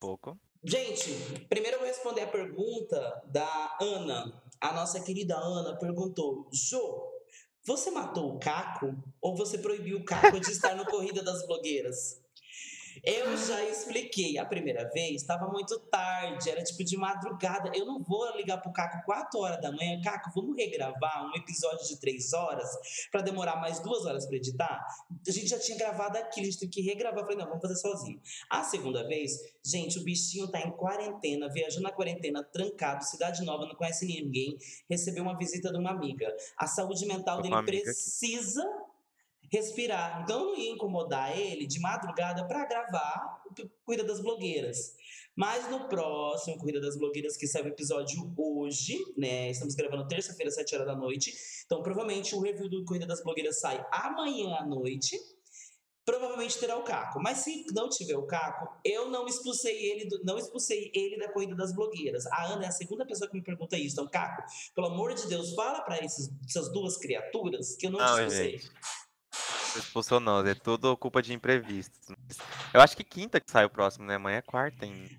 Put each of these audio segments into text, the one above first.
Pouco. Gente, primeiro eu vou responder a pergunta da Ana. A nossa querida Ana perguntou: Jô, você matou o Caco ou você proibiu o Caco de estar no Corrida das Blogueiras? Eu já expliquei a primeira vez, estava muito tarde, era tipo de madrugada. Eu não vou ligar pro Caco 4 horas da manhã. Caco, vamos regravar um episódio de 3 horas para demorar mais duas horas para editar? A gente já tinha gravado aquilo, a gente tem que regravar. Eu falei, não, vamos fazer sozinho. A segunda vez, gente, o bichinho tá em quarentena, viajando na quarentena, trancado, cidade nova, não conhece ninguém, recebeu uma visita de uma amiga. A saúde mental dele precisa respirar. Então eu não ia incomodar ele de madrugada para gravar o Corrida das Blogueiras. Mas no próximo Corrida das Blogueiras, que sai o episódio hoje, né? Estamos gravando terça-feira, 7 horas da noite. Então, provavelmente o review do Corrida das Blogueiras sai amanhã à noite. Provavelmente terá o Caco. Mas se não tiver o Caco, eu não expulsei ele, do, não expulsei ele da corrida das blogueiras. A Ana é a segunda pessoa que me pergunta isso. Então, Caco, pelo amor de Deus, fala para essas duas criaturas que eu não, não expulsei. Gente. Expulsou não, é tudo culpa de imprevistos. Eu acho que quinta que sai o próximo, né? Amanhã é quarta ainda.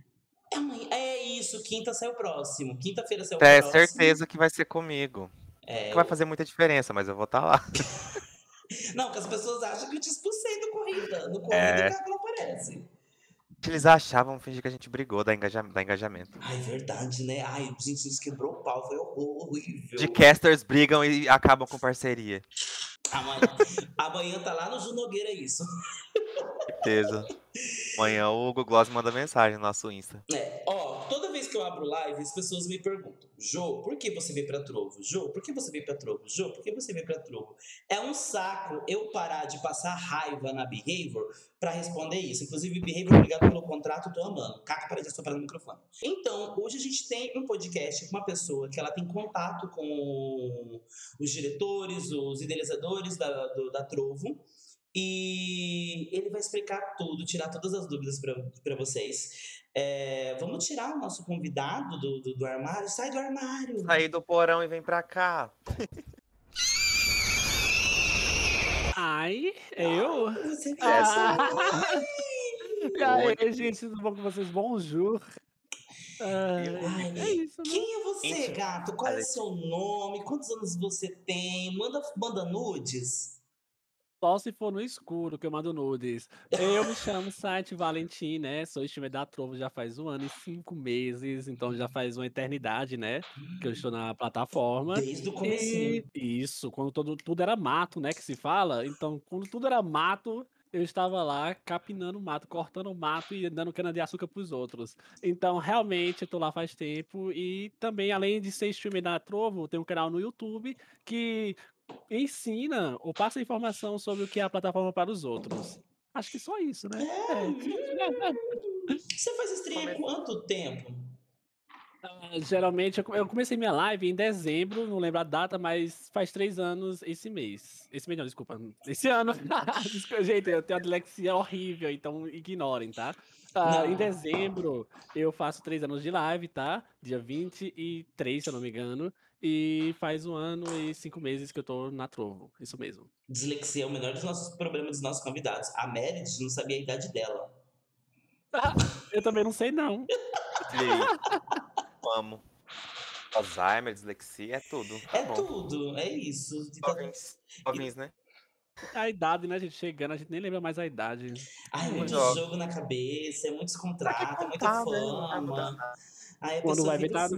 É, amanhã, é isso, quinta sai o próximo. Quinta-feira sai o é, próximo. É certeza que vai ser comigo. É, que vai fazer muita diferença, mas eu vou estar tá lá. não, que as pessoas acham que eu te expulsei do corrida. No corrida é... cara não aparece. Eles achavam fingir que a gente brigou da, engaja, da engajamento. Ai, verdade, né? Ai, gente, isso quebrou o pau, foi horrível. De casters brigam e acabam com parceria. Amanhã, amanhã tá lá no Junogueira é isso. Certeza. Amanhã o Hugo Gloss manda mensagem no nosso Insta. É, ó, que eu abro live, as pessoas me perguntam: Jô, por que você veio pra Trovo? Jô, por que você veio pra Trovo? Jô, por que você veio pra Trovo? É um saco eu parar de passar raiva na Behavior para responder isso. Inclusive, Behavior, obrigado pelo contrato, tô amando. Caca, para de assoprar no microfone. Então, hoje a gente tem um podcast com uma pessoa que ela tem contato com os diretores, os idealizadores da, do, da Trovo. E ele vai explicar tudo, tirar todas as dúvidas para vocês. É, vamos tirar o nosso convidado do, do, do, armário. Sai do armário. Sai do porão e vem pra cá. Ai, eu? Ah, você ah. E aí, gente, tudo bom com vocês? Bonjour. Ai, é isso, né? Quem é você, gato? Qual é o seu nome? Quantos anos você tem? Manda, manda nudes? Só se for no escuro que eu mando nudes. Eu me chamo Site Valentim, né? Sou streamer da Trovo já faz um ano e cinco meses, então já faz uma eternidade, né? Que eu estou na plataforma. Desde o começo. Isso, quando todo, tudo era mato, né? Que se fala. Então, quando tudo era mato, eu estava lá capinando mato, cortando mato e dando cana de açúcar para os outros. Então, realmente, eu tô lá faz tempo. E também, além de ser streamer da Trovo, tem um canal no YouTube que ensina ou passa informação sobre o que é a plataforma para os outros. Acho que só isso, né? É. Você faz stream há quanto tempo? Uh, geralmente, eu comecei minha live em dezembro, não lembro a data, mas faz três anos esse mês. Esse mês não, desculpa. Esse ano. Gente, eu tenho uma dilexia horrível, então ignorem, tá? Uh, em dezembro, eu faço três anos de live, tá? Dia 23, se eu não me engano. E faz um ano e cinco meses que eu tô na Trovo. Isso mesmo. Dislexia é o menor dos nossos problemas dos nossos convidados. A Meredith não sabia a idade dela. eu também não sei, não. Amo. Alzheimer, dislexia, é tudo. Tá é bom. tudo, é isso. Jovens, jovens né? A idade, né, a gente chegando, a gente nem lembra mais a idade. Ai, é muito jogo. jogo na cabeça, é muito descontrato, é muita né? fama. Aí a Quando vai ver, tá,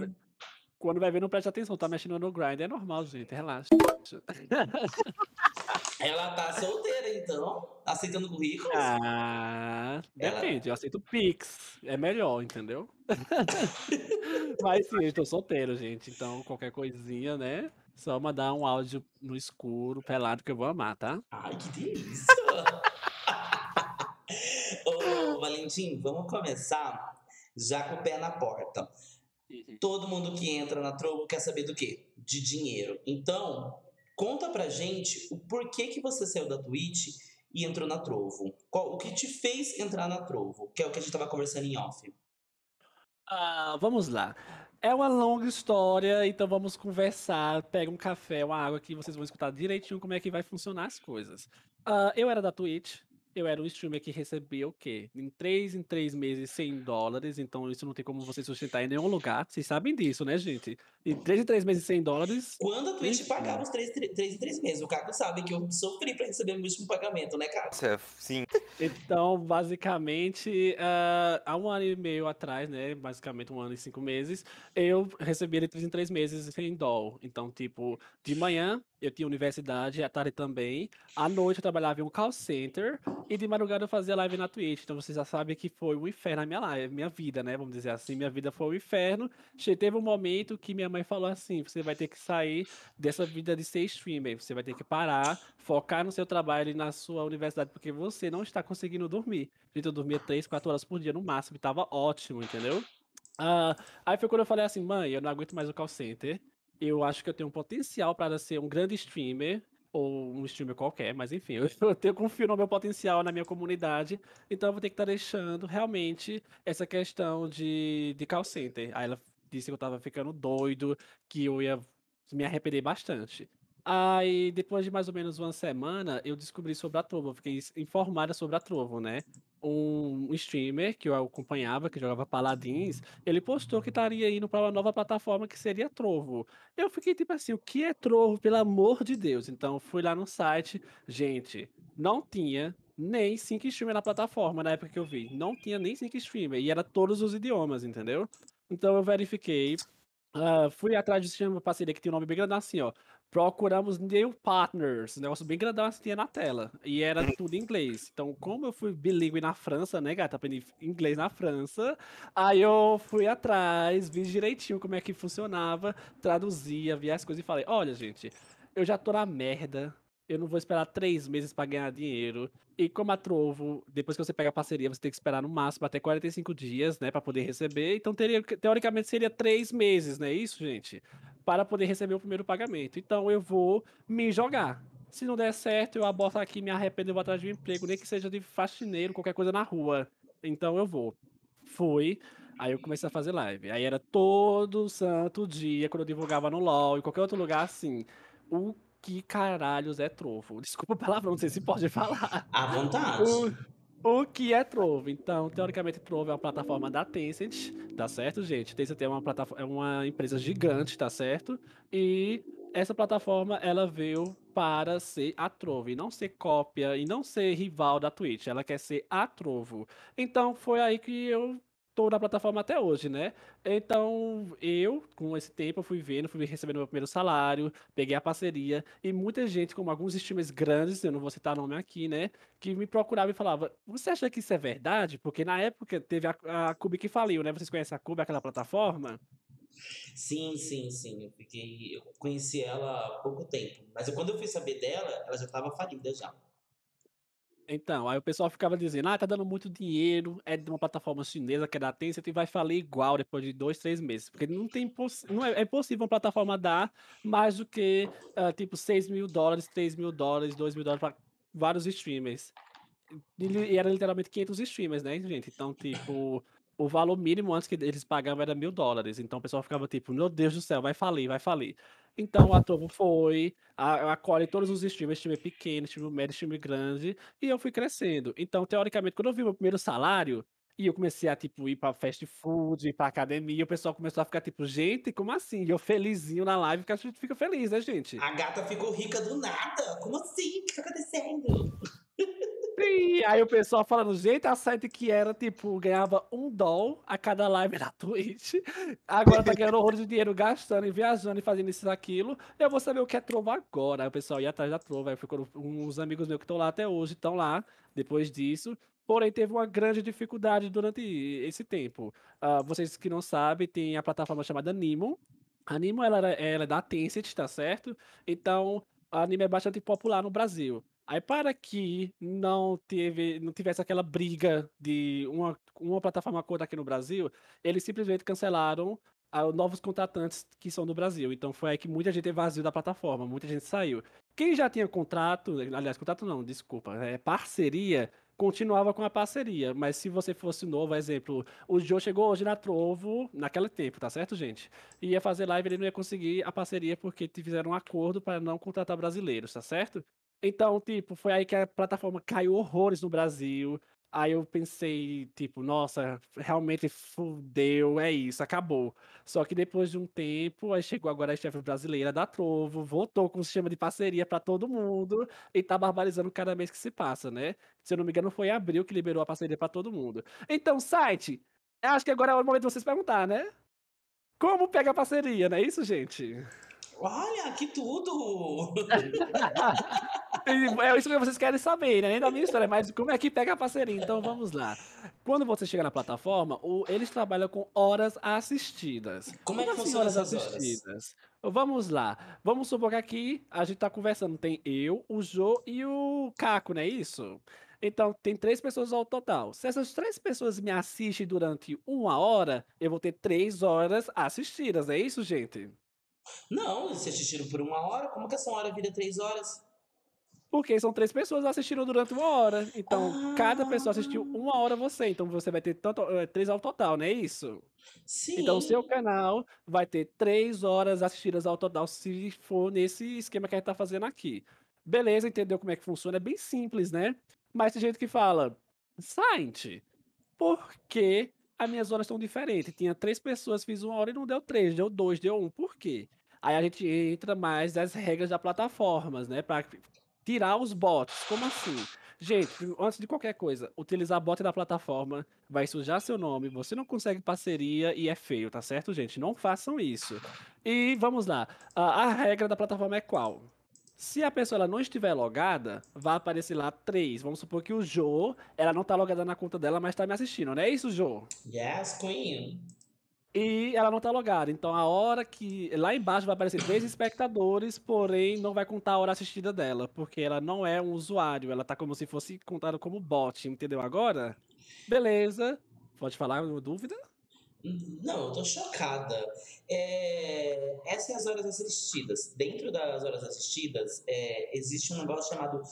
quando vai ver, não preste atenção, tá mexendo no grind. É normal, gente, relaxa. Ela tá solteira, então? Aceitando currículos? Ah, depende. Eu aceito Pix. É melhor, entendeu? Mas sim, eu estou solteiro, gente. Então, qualquer coisinha, né? Só mandar um áudio no escuro, pelado, que eu vou amar, tá? Ai, que delícia! Ô, Valentim, vamos começar já com o pé na porta. Uhum. Todo mundo que entra na Trovo quer saber do quê? De dinheiro. Então, conta pra gente o porquê que você saiu da Twitch e entrou na Trovo. Qual, o que te fez entrar na Trovo? Que é o que a gente tava conversando em off. Ah, vamos lá. É uma longa história, então vamos conversar. Pega um café, uma água que vocês vão escutar direitinho como é que vai funcionar as coisas. Uh, eu era da Twitch, eu era um streamer que recebia o quê? Em 3 em 3 meses 100 dólares, então isso não tem como você sustentar em nenhum lugar. Vocês sabem disso, né, gente? Em 3 em 3 meses 100 dólares. Quando a Twitch pagava os 3, 3 em 3 meses, o Caco sabe que eu sofri pra receber o último pagamento, né, Caco? Nossa, Sim. Então, basicamente, ah, há um ano e meio atrás, né? Basicamente um ano e cinco meses, eu recebia de 3 em 3 meses em dólar. Então, tipo, de manhã eu tinha universidade, à tarde também. À noite eu trabalhava em um call center e de madrugada eu fazia live na Twitch. Então vocês já sabem que foi um inferno a minha live, minha vida, né? Vamos dizer assim, minha vida foi um inferno. Teve um momento que minha mãe falou assim: você vai ter que sair dessa vida de ser streamer, você vai ter que parar, focar no seu trabalho e na sua universidade, porque você não está conseguindo dormir. Gente, eu dormia 3, 4 horas por dia no máximo, e tava ótimo, entendeu? Ah, aí foi quando eu falei assim, mãe, eu não aguento mais o call center. Eu acho que eu tenho um potencial para ser um grande streamer, ou um streamer qualquer, mas enfim, eu, eu confio no meu potencial na minha comunidade, então eu vou ter que estar deixando realmente essa questão de, de call center. Aí ela disse que eu tava ficando doido, que eu ia me arrepender bastante. Aí, depois de mais ou menos uma semana, eu descobri sobre a Trovo, fiquei informada sobre a Trovo, né? Um streamer que eu acompanhava, que jogava Paladins, ele postou que estaria indo para uma nova plataforma que seria Trovo. Eu fiquei tipo assim, o que é Trovo, pelo amor de Deus? Então, fui lá no site, gente, não tinha nem cinco streamers na plataforma na época que eu vi. Não tinha nem cinco streamers, e era todos os idiomas, entendeu? Então eu verifiquei, ah, fui atrás de uma parceria que tinha um nome bem grandão assim, ó. Procuramos new partners, um negócio bem grandão assim tinha na tela. E era tudo em inglês. Então, como eu fui bilíngue na França, né, gata? Aprendi inglês na França. Aí eu fui atrás, vi direitinho como é que funcionava, traduzia, via as coisas e falei: olha, gente, eu já tô na merda. Eu não vou esperar três meses pra ganhar dinheiro. E como a Trovo, depois que você pega a parceria, você tem que esperar no máximo até 45 dias, né, pra poder receber. Então, teria, teoricamente, seria três meses, não é isso, gente? Para poder receber o primeiro pagamento. Então, eu vou me jogar. Se não der certo, eu aborto aqui, me arrependo, eu vou atrás de um emprego, nem que seja de faxineiro, qualquer coisa na rua. Então, eu vou. Fui. Aí eu comecei a fazer live. Aí era todo santo dia, quando eu divulgava no LOL e qualquer outro lugar assim. O que caralhos é trovo? Desculpa o palavrão, não sei se pode falar. À vontade. O, o que é Trovo? Então, teoricamente, Trovo é uma plataforma da Tencent, tá certo, gente? Tencent é uma, plataforma, é uma empresa gigante, tá certo? E essa plataforma, ela veio para ser a Trovo, e não ser cópia, e não ser rival da Twitch. Ela quer ser a Trovo. Então, foi aí que eu tô na plataforma até hoje, né? Então, eu, com esse tempo, fui vendo, fui recebendo meu primeiro salário, peguei a parceria, e muita gente, como alguns streamers grandes, eu não vou citar nome aqui, né? Que me procurava e falava: Você acha que isso é verdade? Porque na época teve a, a Cube que faliu, né? Vocês conhecem a Cube, aquela plataforma? Sim, sim, sim. Eu fiquei. Eu conheci ela há pouco tempo. Mas quando eu fui saber dela, ela já estava falida já. Então, aí o pessoal ficava dizendo, ah, tá dando muito dinheiro, é de uma plataforma chinesa que é da Tencent e vai falir igual depois de dois, três meses. Porque não tem não é, é possível uma plataforma dar mais do que, ah, tipo, 6 mil dólares, 3 mil dólares, 2 mil dólares para vários streamers. E e era literalmente 500 streamers, né, gente? Então, tipo, o valor mínimo antes que eles pagavam era mil dólares. Então o pessoal ficava tipo, meu Deus do céu, vai falir, vai falir. Então a Trovo foi, a- acolhe todos os streamers, time pequeno, time médio, time grande, e eu fui crescendo. Então, teoricamente, quando eu vi meu primeiro salário, e eu comecei a, tipo, ir pra fast food, ir pra academia, o pessoal começou a ficar, tipo, gente, como assim? E eu felizinho na live, porque a gente fica feliz, né, gente? A gata ficou rica do nada. Como assim? O que tá acontecendo? Sim, aí o pessoal falando, gente, a site que era, tipo, ganhava um doll a cada live na Twitch, agora tá ganhando horrores de dinheiro gastando e viajando e fazendo isso e aquilo, eu vou saber o que é Trovo agora. Aí o pessoal ia atrás da Trovo, aí ficou uns amigos meus que estão lá até hoje, estão lá, depois disso, porém teve uma grande dificuldade durante esse tempo. Ah, vocês que não sabem, tem a plataforma chamada Nimo, a Nimo, ela, ela é da Tencent, tá certo? Então, a anime é bastante popular no Brasil. Aí, para que não, teve, não tivesse aquela briga de uma, uma plataforma contra aqui no Brasil, eles simplesmente cancelaram ah, os novos contratantes que são do Brasil. Então, foi aí que muita gente evasiu da plataforma, muita gente saiu. Quem já tinha contrato, aliás, contrato não, desculpa, é parceria, continuava com a parceria. Mas se você fosse novo, exemplo, o Joe chegou hoje na Trovo, naquele tempo, tá certo, gente? E ia fazer live, ele não ia conseguir a parceria porque fizeram um acordo para não contratar brasileiros, tá certo? Então, tipo, foi aí que a plataforma caiu horrores no Brasil. Aí eu pensei, tipo, nossa, realmente fudeu, é isso, acabou. Só que depois de um tempo, aí chegou agora a chefe brasileira da Trovo, voltou com o sistema de parceria para todo mundo e tá barbarizando cada mês que se passa, né? Se eu não me engano, foi em abril que liberou a parceria para todo mundo. Então, site, acho que agora é o momento de vocês perguntar, né? Como pega a parceria, não é isso, gente? Olha, que tudo! é isso que vocês querem saber, né? Nem da minha história, mas como é que pega a parceria. Então vamos lá. Quando você chega na plataforma, o, eles trabalham com horas assistidas. Como, é que assim, horas assistidas? Horas? Vamos lá. Vamos supor que aqui a gente tá conversando. Tem eu, o Jô e o Caco, não é isso? Então, tem três pessoas ao total. Se essas três pessoas me assistem durante uma hora, eu vou ter três horas assistidas. É isso, gente? Não, se assistiram por uma hora, como que essa hora vira três horas? Porque são três pessoas assistindo durante uma hora. Então, ah. cada pessoa assistiu uma hora você. Então, você vai ter tanto, é, três ao total, não é isso? Sim. Então, o seu canal vai ter três horas assistidas ao total, se for nesse esquema que a gente tá fazendo aqui. Beleza, entendeu como é que funciona? É bem simples, né? Mas tem gente que fala, Saint, por que as minhas horas são diferentes? Tinha três pessoas, fiz uma hora e não deu três, deu dois, deu um. Por quê? Aí a gente entra mais nas regras da plataformas, né? Para tirar os bots. Como assim? Gente, antes de qualquer coisa, utilizar bot da plataforma vai sujar seu nome, você não consegue parceria e é feio, tá certo, gente? Não façam isso. E vamos lá. A, a regra da plataforma é qual? Se a pessoa ela não estiver logada, vai aparecer lá três. Vamos supor que o Jo, ela não tá logada na conta dela, mas tá me assistindo, não é isso, Jo? Yes, Queen. E ela não tá logada. Então a hora que. Lá embaixo vai aparecer três espectadores, porém não vai contar a hora assistida dela. Porque ela não é um usuário. Ela tá como se fosse contada como bot, entendeu agora? Beleza. Pode falar dúvida? Não, eu tô chocada. É, essas são as horas assistidas. Dentro das horas assistidas, é, existe um negócio chamado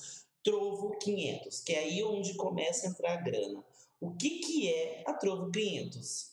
Trovo 500, que é aí onde começa a entrar a grana. O que, que é a Trovo 500?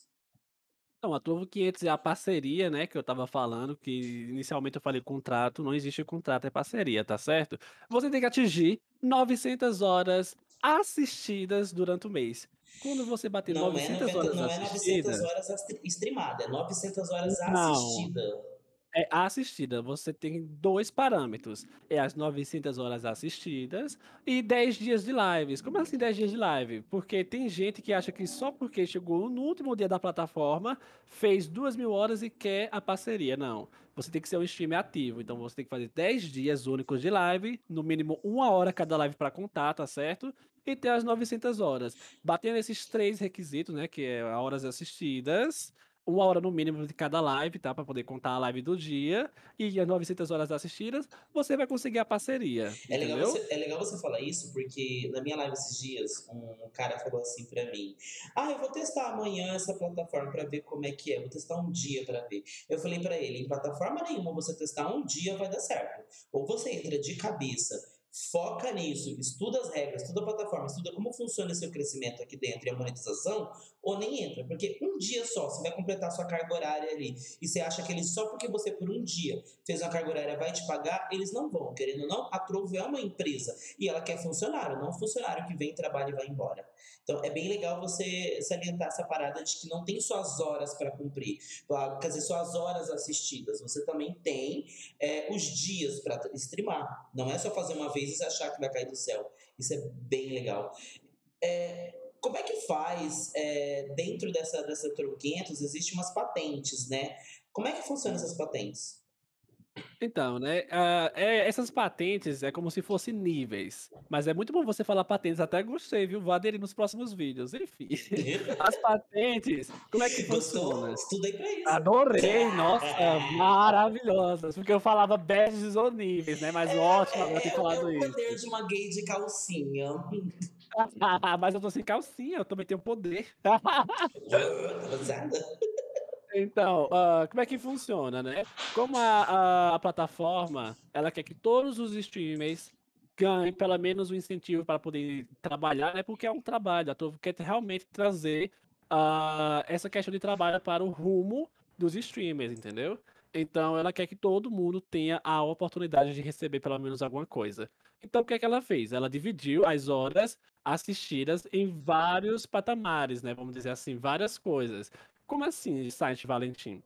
Não, a Trovo 500 é a parceria, né, que eu tava falando, que inicialmente eu falei contrato, não existe contrato, é parceria, tá certo? Você tem que atingir 900 horas assistidas durante o mês. Quando você bater não 900 é 90, horas Não é 900 horas streamada, é 900 horas não. assistida. É assistida. Você tem dois parâmetros. É as 900 horas assistidas e 10 dias de lives. Como assim 10 dias de live? Porque tem gente que acha que só porque chegou no último dia da plataforma, fez 2 mil horas e quer a parceria. Não. Você tem que ser um streamer ativo. Então você tem que fazer 10 dias únicos de live, no mínimo uma hora cada live para contar, tá certo? e ter as 900 horas. Batendo esses três requisitos, né, que é horas assistidas, uma hora no mínimo de cada live, tá? Para poder contar a live do dia e as 900 horas assistidas, você vai conseguir a parceria. É legal, você, é legal você falar isso, porque na minha live esses dias, um cara falou assim para mim: Ah, eu vou testar amanhã essa plataforma para ver como é que é, vou testar um dia para ver. Eu falei para ele: em plataforma nenhuma você testar um dia vai dar certo. Ou você entra de cabeça foca nisso, estuda as regras, estuda a plataforma, estuda como funciona seu crescimento aqui dentro e a monetização, ou nem entra. Porque um dia só, você vai completar sua carga horária ali, e você acha que eles só porque você por um dia fez uma carga horária vai te pagar, eles não vão. Querendo ou não, a Trovo é uma empresa e ela quer funcionário, não funcionário que vem, trabalha e vai embora. Então é bem legal você salientar essa parada de que não tem só as horas para cumprir, quer dizer, só as horas assistidas, você também tem é, os dias para streamar. Não é só fazer uma vez e achar que vai cair do céu. Isso é bem legal. É, como é que faz é, dentro dessa, dessa Turbo 500? Existem umas patentes, né? Como é que funcionam essas patentes? Então, né, uh, é, essas patentes é como se fossem níveis, mas é muito bom você falar patentes, até gostei, viu? Vou aderir nos próximos vídeos, enfim. As patentes, como é que funciona? Estudei pra isso. Adorei, nossa, maravilhosas, porque eu falava badges ou níveis, né, mas é, ótimo agora ter falado isso. É o poder de uma gay de calcinha. mas eu tô sem calcinha, eu também tenho poder. Então, uh, como é que funciona, né? Como a, a, a, plataforma, ela quer que todos os streamers ganhem pelo menos um incentivo para poder trabalhar, né? Porque é um trabalho, a Trovo quer realmente trazer uh, essa questão de trabalho para o rumo dos streamers, entendeu? Então ela quer que todo mundo tenha a oportunidade de receber pelo menos alguma coisa. Então o que é que ela fez? Ela dividiu as horas assistidas em vários patamares, né? Vamos dizer assim, várias coisas. Como assim, site Valentim?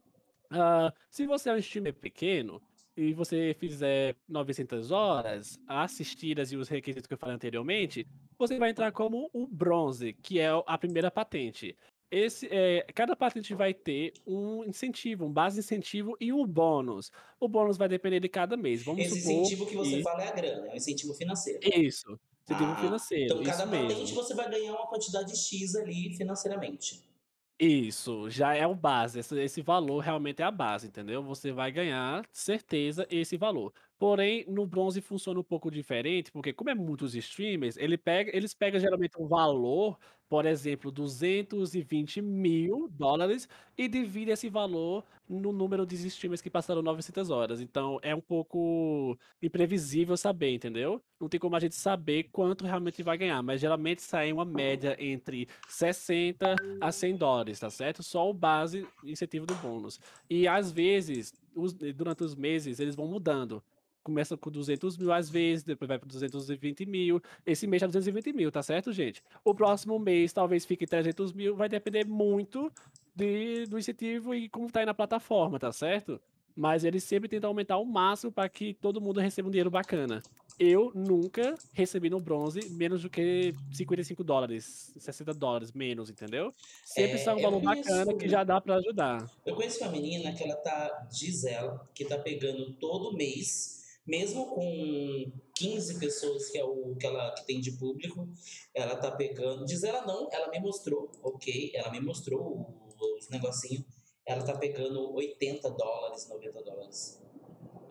Uh, se você é um streamer pequeno e você fizer 900 horas assistidas e os requisitos que eu falei anteriormente, você vai entrar como o bronze, que é a primeira patente. Esse, é, cada patente vai ter um incentivo, um base incentivo e um bônus. O bônus vai depender de cada mês. Vamos Esse supor incentivo que você fala é a grana, é o incentivo financeiro. Isso, incentivo ah, financeiro. Então, cada patente mesmo. você vai ganhar uma quantidade X ali financeiramente. Isso, já é o base. Esse, esse valor realmente é a base, entendeu? Você vai ganhar certeza esse valor. Porém, no bronze funciona um pouco diferente, porque como é muitos streamers, ele pega, eles pegam geralmente um valor, por exemplo, 220 mil dólares, e divide esse valor no número de streamers que passaram 900 horas. Então, é um pouco imprevisível saber, entendeu? Não tem como a gente saber quanto realmente vai ganhar, mas geralmente sai uma média entre 60 a 100 dólares, tá certo? Só o base incentivo do bônus. E às vezes, os, durante os meses, eles vão mudando começa com 200 mil às vezes, depois vai para 220 mil. Esse mês é 220 mil, tá certo, gente? O próximo mês talvez fique 300 mil, vai depender muito de, do incentivo e como tá aí na plataforma, tá certo? Mas eles sempre tentam aumentar o máximo para que todo mundo receba um dinheiro bacana. Eu nunca recebi no bronze menos do que 55 dólares, 60 dólares menos, entendeu? Sempre é, sai um valor conheço, bacana que já dá para ajudar. Eu conheço uma menina que ela tá, diz ela, que tá pegando todo mês mesmo com 15 pessoas que é o que ela que tem de público, ela tá pegando. Diz ela não, ela me mostrou, ok, ela me mostrou os negocinhos. Ela tá pegando 80 dólares, 90 dólares.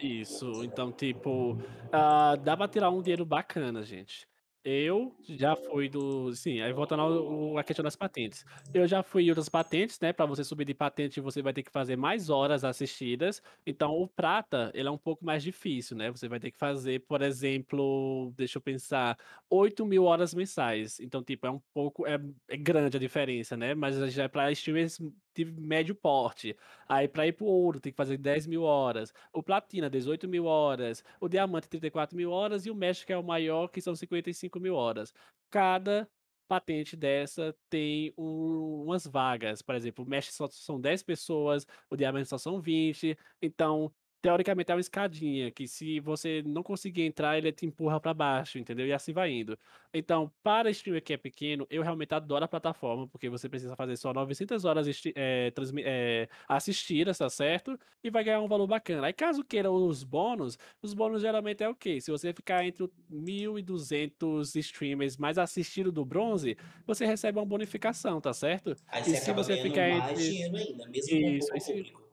Isso, então, tipo, uh, dá pra tirar um dinheiro bacana, gente. Eu já fui do. Sim, aí voltando ao, à questão das patentes. Eu já fui em outras patentes, né? Para você subir de patente, você vai ter que fazer mais horas assistidas. Então, o prata, ele é um pouco mais difícil, né? Você vai ter que fazer, por exemplo, deixa eu pensar, 8 mil horas mensais. Então, tipo, é um pouco. É, é grande a diferença, né? Mas já é para streamers de médio porte. Aí para ir pro ouro tem que fazer 10 mil horas. O platina, 18 mil horas. O diamante, 34 mil horas. E o mestre, que é o maior, que são 55 mil horas. Cada patente dessa tem um, umas vagas. Por exemplo, o mestre só são 10 pessoas, o diamante só são 20. Então, teoricamente é uma escadinha, que se você não conseguir entrar, ele te empurra para baixo, entendeu? E assim vai indo. Então, para streamer que é pequeno, eu realmente adoro a plataforma, porque você precisa fazer só 900 horas é, é, assistidas, tá certo? E vai ganhar um valor bacana. Aí, caso queira os bônus, os bônus geralmente é o quê? Se você ficar entre 1.200 streamers mais assistido do bronze, você recebe uma bonificação, tá certo? Aí e se você ficar entre... dinheiro ainda, mesmo Isso, com público.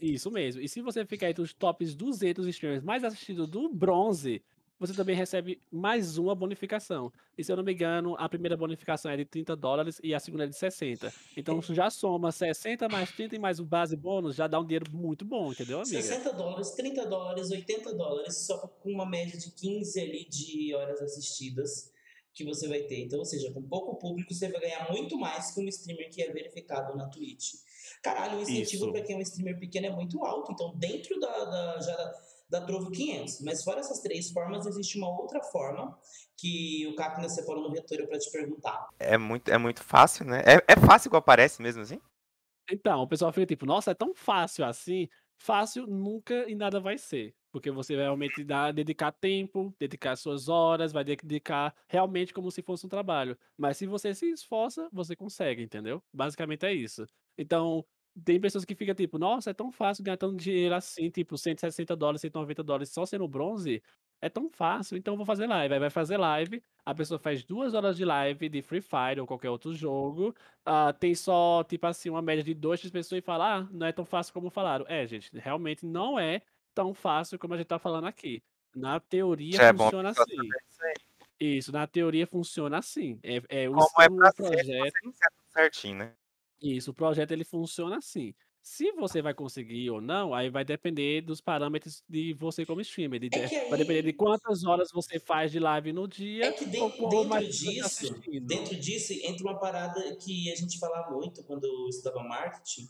Isso mesmo. E se você ficar entre os tops 200 streamers mais assistidos do bronze, você também recebe mais uma bonificação. E se eu não me engano, a primeira bonificação é de 30 dólares e a segunda é de 60. Então já soma 60 mais 30 e mais o base bônus, já dá um dinheiro muito bom, entendeu, amiga? 60 dólares, 30 dólares, 80 dólares, só com uma média de 15 ali de horas assistidas que você vai ter. Então, ou seja, com pouco público, você vai ganhar muito mais que um streamer que é verificado na Twitch. Caralho, o incentivo para quem é um streamer pequeno é muito alto. Então, dentro da, da já da, da Trovo 500. Mas fora essas três formas, existe uma outra forma que o ainda separou no retorno para te perguntar. É muito, é muito fácil, né? É, é fácil igual parece mesmo assim? Então, o pessoal fica tipo, nossa, é tão fácil assim. Fácil nunca e nada vai ser. Porque você vai realmente dar, dedicar tempo, dedicar suas horas, vai dedicar realmente como se fosse um trabalho. Mas se você se esforça, você consegue, entendeu? Basicamente é isso. Então, tem pessoas que ficam tipo, nossa, é tão fácil ganhar tanto dinheiro assim, tipo, 160 dólares, 190 dólares só sendo bronze. É tão fácil, então eu vou fazer live. Aí vai fazer live, a pessoa faz duas horas de live de Free Fire ou qualquer outro jogo. Uh, tem só, tipo assim, uma média de duas, três pessoas e fala, ah, não é tão fácil como falaram. É, gente, realmente não é tão fácil como a gente tá falando aqui. Na teoria é funciona assim. Isso, na teoria funciona assim. É, é como o, é pra projeto. Ser, certinho, né? Isso, o projeto ele funciona assim. Se você vai conseguir ou não, aí vai depender dos parâmetros de você como streamer. De, é vai depender de quantas horas você faz de live no dia. É que de, dentro tá disso, dentro disso, entra uma parada que a gente fala muito quando eu estudava marketing.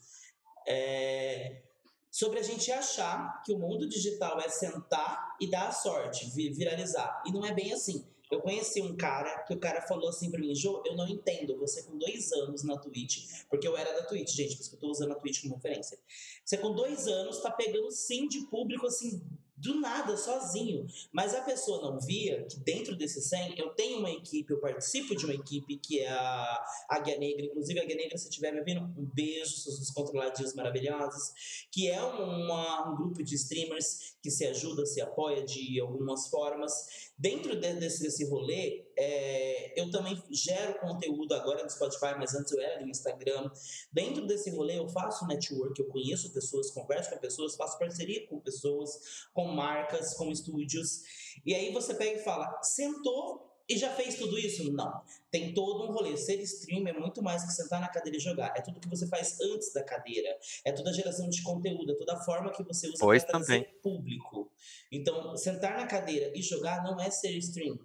É, sobre a gente achar que o mundo digital é sentar e dar a sorte, viralizar. E não é bem assim. Eu conheci um cara que o cara falou assim pra mim, Jô, eu não entendo, você com dois anos na Twitch, porque eu era da Twitch, gente, por isso que eu tô usando a Twitch como referência. Você com dois anos tá pegando sim de público assim do nada, sozinho. Mas a pessoa não via que dentro desse 100 eu tenho uma equipe, eu participo de uma equipe que é a Águia Negra. Inclusive, a Águia Negra, se estiver me ouvindo, um beijo, seus controladinhos maravilhosos. Que é uma, um grupo de streamers que se ajuda, se apoia de algumas formas. Dentro desse, desse rolê, é, eu também gero conteúdo agora no Spotify, mas antes eu era no Instagram. Dentro desse rolê, eu faço network, eu conheço pessoas, converso com pessoas, faço parceria com pessoas, com marcas, com estúdios. E aí você pega e fala: sentou e já fez tudo isso? Não. Tem todo um rolê. Ser streamer é muito mais que sentar na cadeira e jogar. É tudo que você faz antes da cadeira. É toda a geração de conteúdo, é toda a forma que você usa para trazer público. Então, sentar na cadeira e jogar não é ser stream.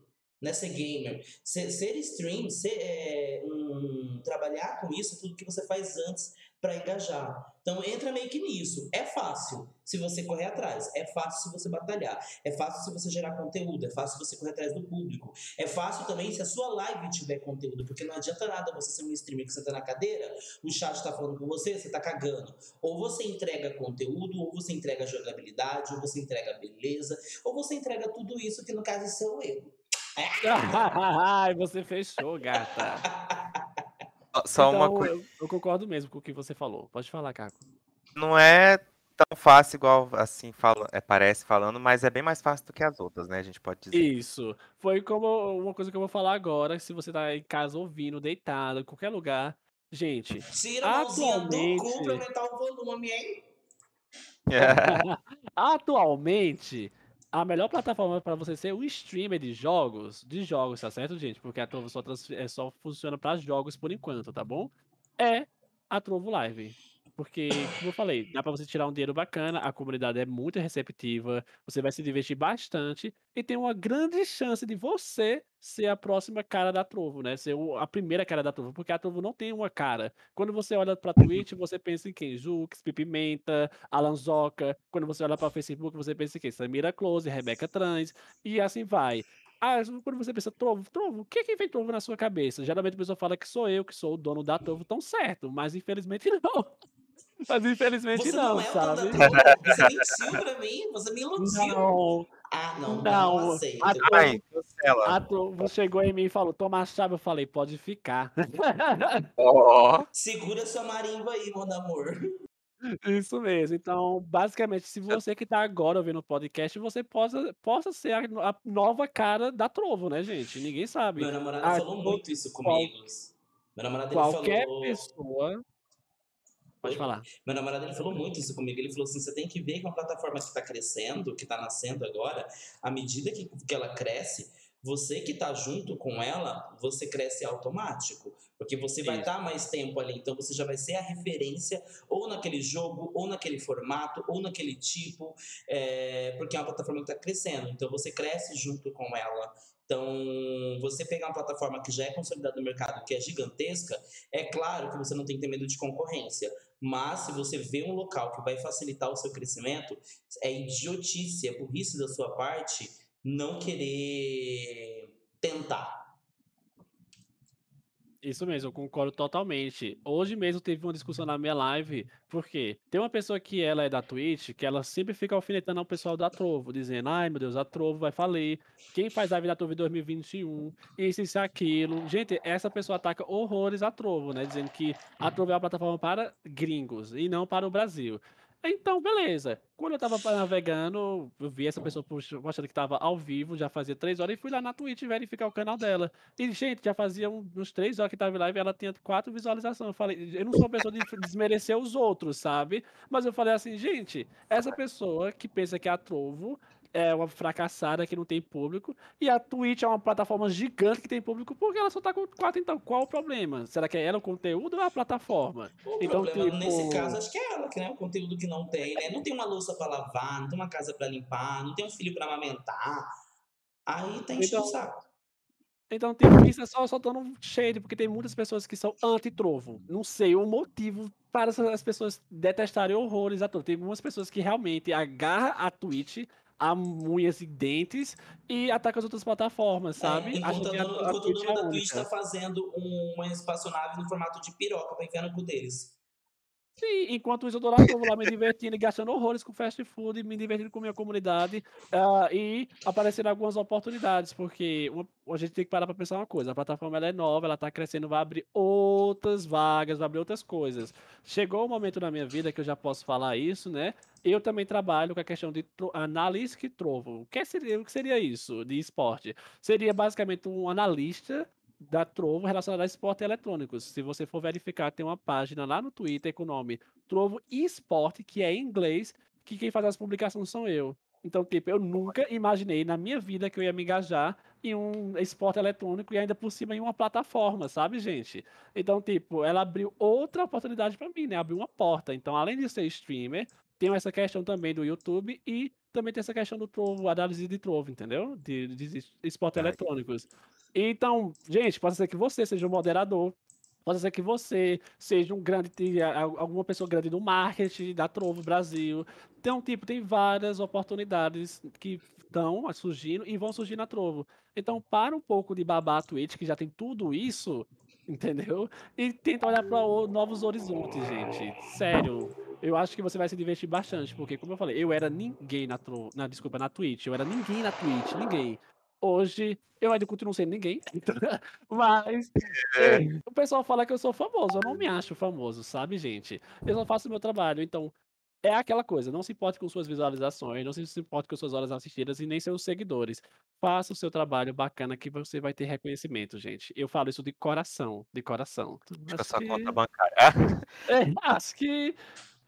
Não é ser gamer. Ser, ser stream, ser, é, um, trabalhar com isso tudo que você faz antes para engajar. Então entra meio que nisso. É fácil se você correr atrás, é fácil se você batalhar, é fácil se você gerar conteúdo, é fácil se você correr atrás do público, é fácil também se a sua live tiver conteúdo, porque não adianta nada você ser um streamer que você tá na cadeira, o chat tá falando com você, você tá cagando. Ou você entrega conteúdo, ou você entrega jogabilidade, ou você entrega beleza, ou você entrega tudo isso que no caso é seu erro. Ai, você fechou, gata. Só então, uma coisa. Eu, eu, concordo mesmo com o que você falou. Pode falar, Caco. Não é tão fácil igual assim fala, é, parece falando, mas é bem mais fácil do que as outras, né? A gente pode dizer. Isso. Foi como uma coisa que eu vou falar agora. Se você tá em casa ouvindo, deitado, em qualquer lugar. Gente, Tira a atualmente... do cu pra aumentar o volume, hein? atualmente, a melhor plataforma para você ser um streamer de jogos, de jogos, tá certo, gente? Porque a Trovo só, é, só funciona para jogos por enquanto, tá bom? É a Trovo Live. Porque, como eu falei, dá para você tirar um dinheiro bacana, a comunidade é muito receptiva, você vai se divertir bastante e tem uma grande chance de você ser a próxima cara da Trovo, né? Ser a primeira cara da Trovo, porque a Trovo não tem uma cara. Quando você olha pra Twitch, você pensa em quem? Jux, Pipimenta, Alan Zoca. Quando você olha pra Facebook, você pensa em quem? Samira Close, Rebeca Trans, e assim vai. Ah, quando você pensa Trovo, Trovo, o que é que vem Trovo na sua cabeça? Geralmente a pessoa fala que sou eu, que sou o dono da Trovo, tão certo, mas infelizmente não. Mas infelizmente você não, não é sabe? Você mentiu pra mim, você me iludiu. Não. Ah, não, não, não aceito. A Trovo, a Trovo chegou em mim e falou, toma a chave, eu falei, pode ficar. Oh. Segura sua marimba aí, meu amor. Isso mesmo. Então, basicamente, se você que tá agora ouvindo o podcast, você possa, possa ser a, a nova cara da Trovo, né, gente? Ninguém sabe. Meu namorado ah, falou muito isso comigo. Meu namorado qualquer falou... pessoa Pode falar. Meu namorado ele falou muito isso comigo. Ele falou assim: você tem que ver que uma plataforma que está crescendo, que está nascendo agora, à medida que, que ela cresce, você que está junto com ela, você cresce automático. Porque você vai estar tá mais tempo ali, então você já vai ser a referência ou naquele jogo, ou naquele formato, ou naquele tipo, é, porque é uma plataforma que está crescendo. Então você cresce junto com ela. Então, você pegar uma plataforma que já é consolidada no mercado, que é gigantesca, é claro que você não tem que ter medo de concorrência. Mas se você vê um local que vai facilitar o seu crescimento, é idiotice, é burrice da sua parte não querer tentar. Isso mesmo, eu concordo totalmente. Hoje mesmo teve uma discussão na minha live, porque tem uma pessoa que ela é da Twitch, que ela sempre fica alfinetando o pessoal da Trovo, dizendo, ai meu Deus, a Trovo vai falir, quem faz live da Trovo em 2021, isso, isso e aquilo. Gente, essa pessoa ataca horrores a Trovo, né, dizendo que a Trovo é uma plataforma para gringos e não para o Brasil. Então, beleza. Quando eu tava navegando, eu vi essa pessoa mostrando que tava ao vivo, já fazia três horas, e fui lá na Twitch verificar o canal dela. E, gente, já fazia uns três horas que tava em live, ela tinha quatro visualizações. Eu falei, eu não sou uma pessoa de desmerecer os outros, sabe? Mas eu falei assim, gente, essa pessoa que pensa que é a Trovo é uma fracassada que não tem público. E a Twitch é uma plataforma gigante que tem público, porque ela só tá com quatro, então. Qual o problema? Será que é ela o conteúdo ou a plataforma? O então, problema, tipo... nesse caso, acho que é ela, que né? O conteúdo que não tem, né? Não tem uma louça pra lavar, não tem uma casa pra limpar, não tem um filho pra amamentar. Aí tá enchendo então, o saco. Então, tipo, isso é só soltando um shade, porque tem muitas pessoas que são anti-trovo. Não sei o motivo para as pessoas detestarem horrores a trovo. Tem algumas pessoas que realmente agarram a Twitch a unhas e dentes e ataca as outras plataformas, sabe? É, enquanto, a, enquanto a, o dono é da Twitch tá fazendo um, uma espaçonave no formato de piroca pra enfiar no cu deles. Sim, enquanto isso eu tô lá, lá me divertindo e gastando horrores com fast food, me divertindo com minha comunidade uh, e aparecendo algumas oportunidades, porque uma, a gente tem que parar para pensar uma coisa, a plataforma ela é nova, ela tá crescendo, vai abrir outras vagas, vai abrir outras coisas. Chegou o um momento na minha vida que eu já posso falar isso, né? Eu também trabalho com a questão de análise que trovo. O que seria, o que seria isso de esporte? Seria basicamente um analista da Trovo relacionada a esportes eletrônicos. Se você for verificar, tem uma página lá no Twitter com o nome Trovo Esporte, que é em inglês, que quem faz as publicações sou eu. Então, tipo, eu nunca imaginei na minha vida que eu ia me engajar em um esporte eletrônico e ainda por cima em uma plataforma, sabe, gente? Então, tipo, ela abriu outra oportunidade para mim, né? Abriu uma porta. Então, além de ser streamer, tem essa questão também do YouTube e também tem essa questão do trovo, análise de trovo, entendeu? De, de esportes eletrônicos. Então, gente, pode ser que você seja um moderador, pode ser que você seja um grande, alguma pessoa grande no marketing da Trovo Brasil. Então, tipo, tem várias oportunidades que estão surgindo e vão surgir na Trovo. Então, para um pouco de babar a Twitch, que já tem tudo isso, entendeu? E tenta olhar para novos horizontes, gente. Sério. Eu acho que você vai se divertir bastante, porque, como eu falei, eu era ninguém na, tro... na desculpa, na Twitch. Eu era ninguém na Twitch, ninguém. Hoje, eu ainda continuo sendo ninguém, mas é. o pessoal fala que eu sou famoso. Eu não me acho famoso, sabe, gente? Eu só faço o meu trabalho, então é aquela coisa, não se importe com suas visualizações, não se importe com suas horas assistidas e nem seus seguidores. Faça o seu trabalho bacana que você vai ter reconhecimento, gente. Eu falo isso de coração, de coração. Acho sua que... conta bancária. é, acho que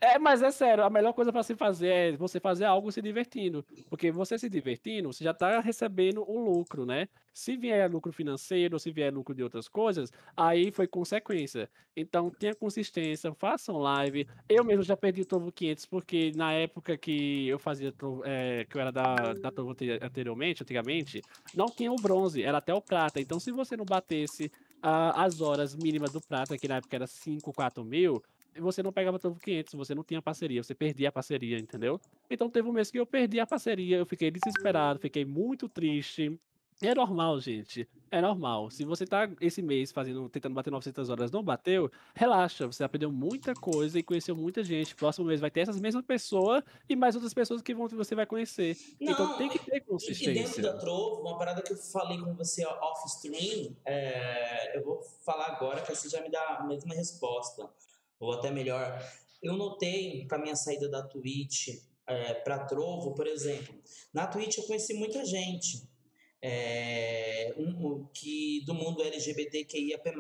é, mas é sério, a melhor coisa para se fazer é você fazer algo se divertindo. Porque você se divertindo, você já está recebendo o lucro, né? Se vier lucro financeiro, se vier lucro de outras coisas, aí foi consequência. Então, tenha consistência, façam live. Eu mesmo já perdi o Trovo 500, porque na época que eu fazia, é, que eu era da, da Trovo anteriormente, antigamente, não tinha o bronze, era até o prata. Então, se você não batesse uh, as horas mínimas do prata, que na época era 5, 4 mil, você não pegava todo 500, você não tinha parceria, você perdia a parceria, entendeu? Então teve um mês que eu perdi a parceria, eu fiquei desesperado, fiquei muito triste. É normal, gente. É normal. Se você tá esse mês fazendo, tentando bater 900 horas, não bateu, relaxa. Você aprendeu muita coisa e conheceu muita gente. Próximo mês vai ter essas mesmas pessoas e mais outras pessoas que vão, você vai conhecer. Não, então tem que ter consistência. E dentro da Trovo, uma parada que eu falei com você off-stream, é, eu vou falar agora que você já me dá a mesma resposta ou até melhor. Eu notei com a minha saída da Twitch é, para Trovo, por exemplo, na Twitch eu conheci muita gente é, um, que do mundo LGBTQIAP+.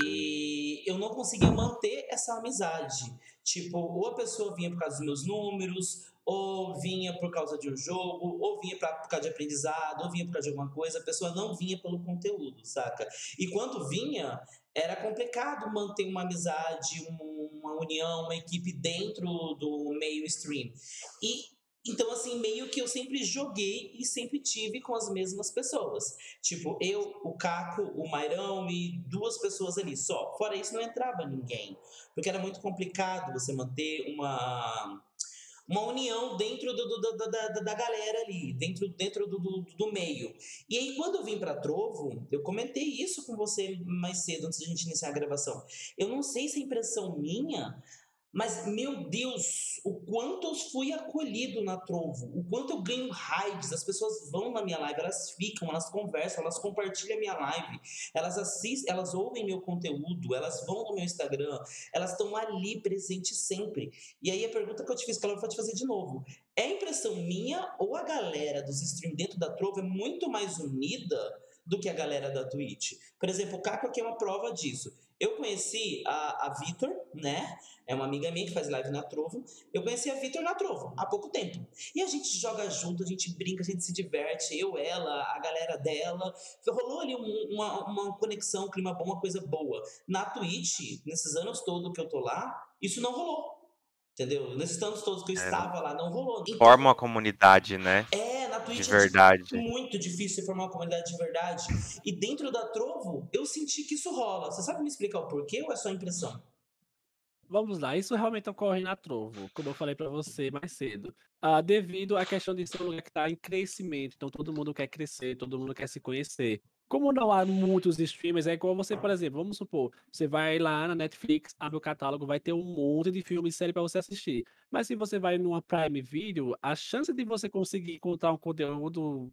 E eu não conseguia manter essa amizade. Tipo, ou a pessoa vinha por causa dos meus números, ou vinha por causa de um jogo, ou vinha pra, por causa de aprendizado, ou vinha por causa de alguma coisa, a pessoa não vinha pelo conteúdo, saca? E quando vinha, era complicado manter uma amizade, uma união, uma equipe dentro do meio stream. E então, assim, meio que eu sempre joguei e sempre tive com as mesmas pessoas. Tipo, eu, o Caco, o Mairão e duas pessoas ali só. Fora isso, não entrava ninguém. Porque era muito complicado você manter uma uma união dentro do, do, do, da, da galera ali, dentro, dentro do, meio. E aí, quando eu vim para Trovo, eu comentei isso com você mais cedo, antes de a gente iniciar a gravação. Eu não sei se é impressão minha, mas, meu Deus, o quanto eu fui acolhido na Trovo, o quanto eu ganho raids, as pessoas vão na minha live, elas ficam, elas conversam, elas compartilham a minha live, elas assistem, elas ouvem meu conteúdo, elas vão no meu Instagram, elas estão ali presentes sempre. E aí a pergunta que eu te fiz, que ela vai te fazer de novo, é impressão minha ou a galera dos streams dentro da Trovo é muito mais unida do que a galera da Twitch? Por exemplo, o Caco aqui é uma prova disso. Eu conheci a, a Vitor, né? É uma amiga minha que faz live na Trovo. Eu conheci a Vitor na Trovo há pouco tempo. E a gente joga junto, a gente brinca, a gente se diverte. Eu, ela, a galera dela. Rolou ali um, uma, uma conexão, um clima bom, uma coisa boa. Na Twitch, nesses anos todos que eu tô lá, isso não rolou. Entendeu? Nesses tantos todos que eu É. estava lá, não rolou. Então, Forma uma comunidade, né? é, na Twitch De é verdade. muito difícil formar uma comunidade de verdade. E dentro da Trovo, eu senti que isso rola. Você sabe me explicar o porquê ou é só impressão? Vamos lá, isso realmente ocorre na Trovo, como eu falei pra você mais cedo. Ah, devido à questão de ser um lugar que está em crescimento, então todo mundo quer crescer, todo mundo quer se conhecer. Como não há muitos streamers, é igual você, por exemplo, vamos supor, você vai lá na Netflix, abre o catálogo, vai ter um monte de filme e série pra você assistir. Mas se você vai numa Prime Video, a chance de você conseguir encontrar um conteúdo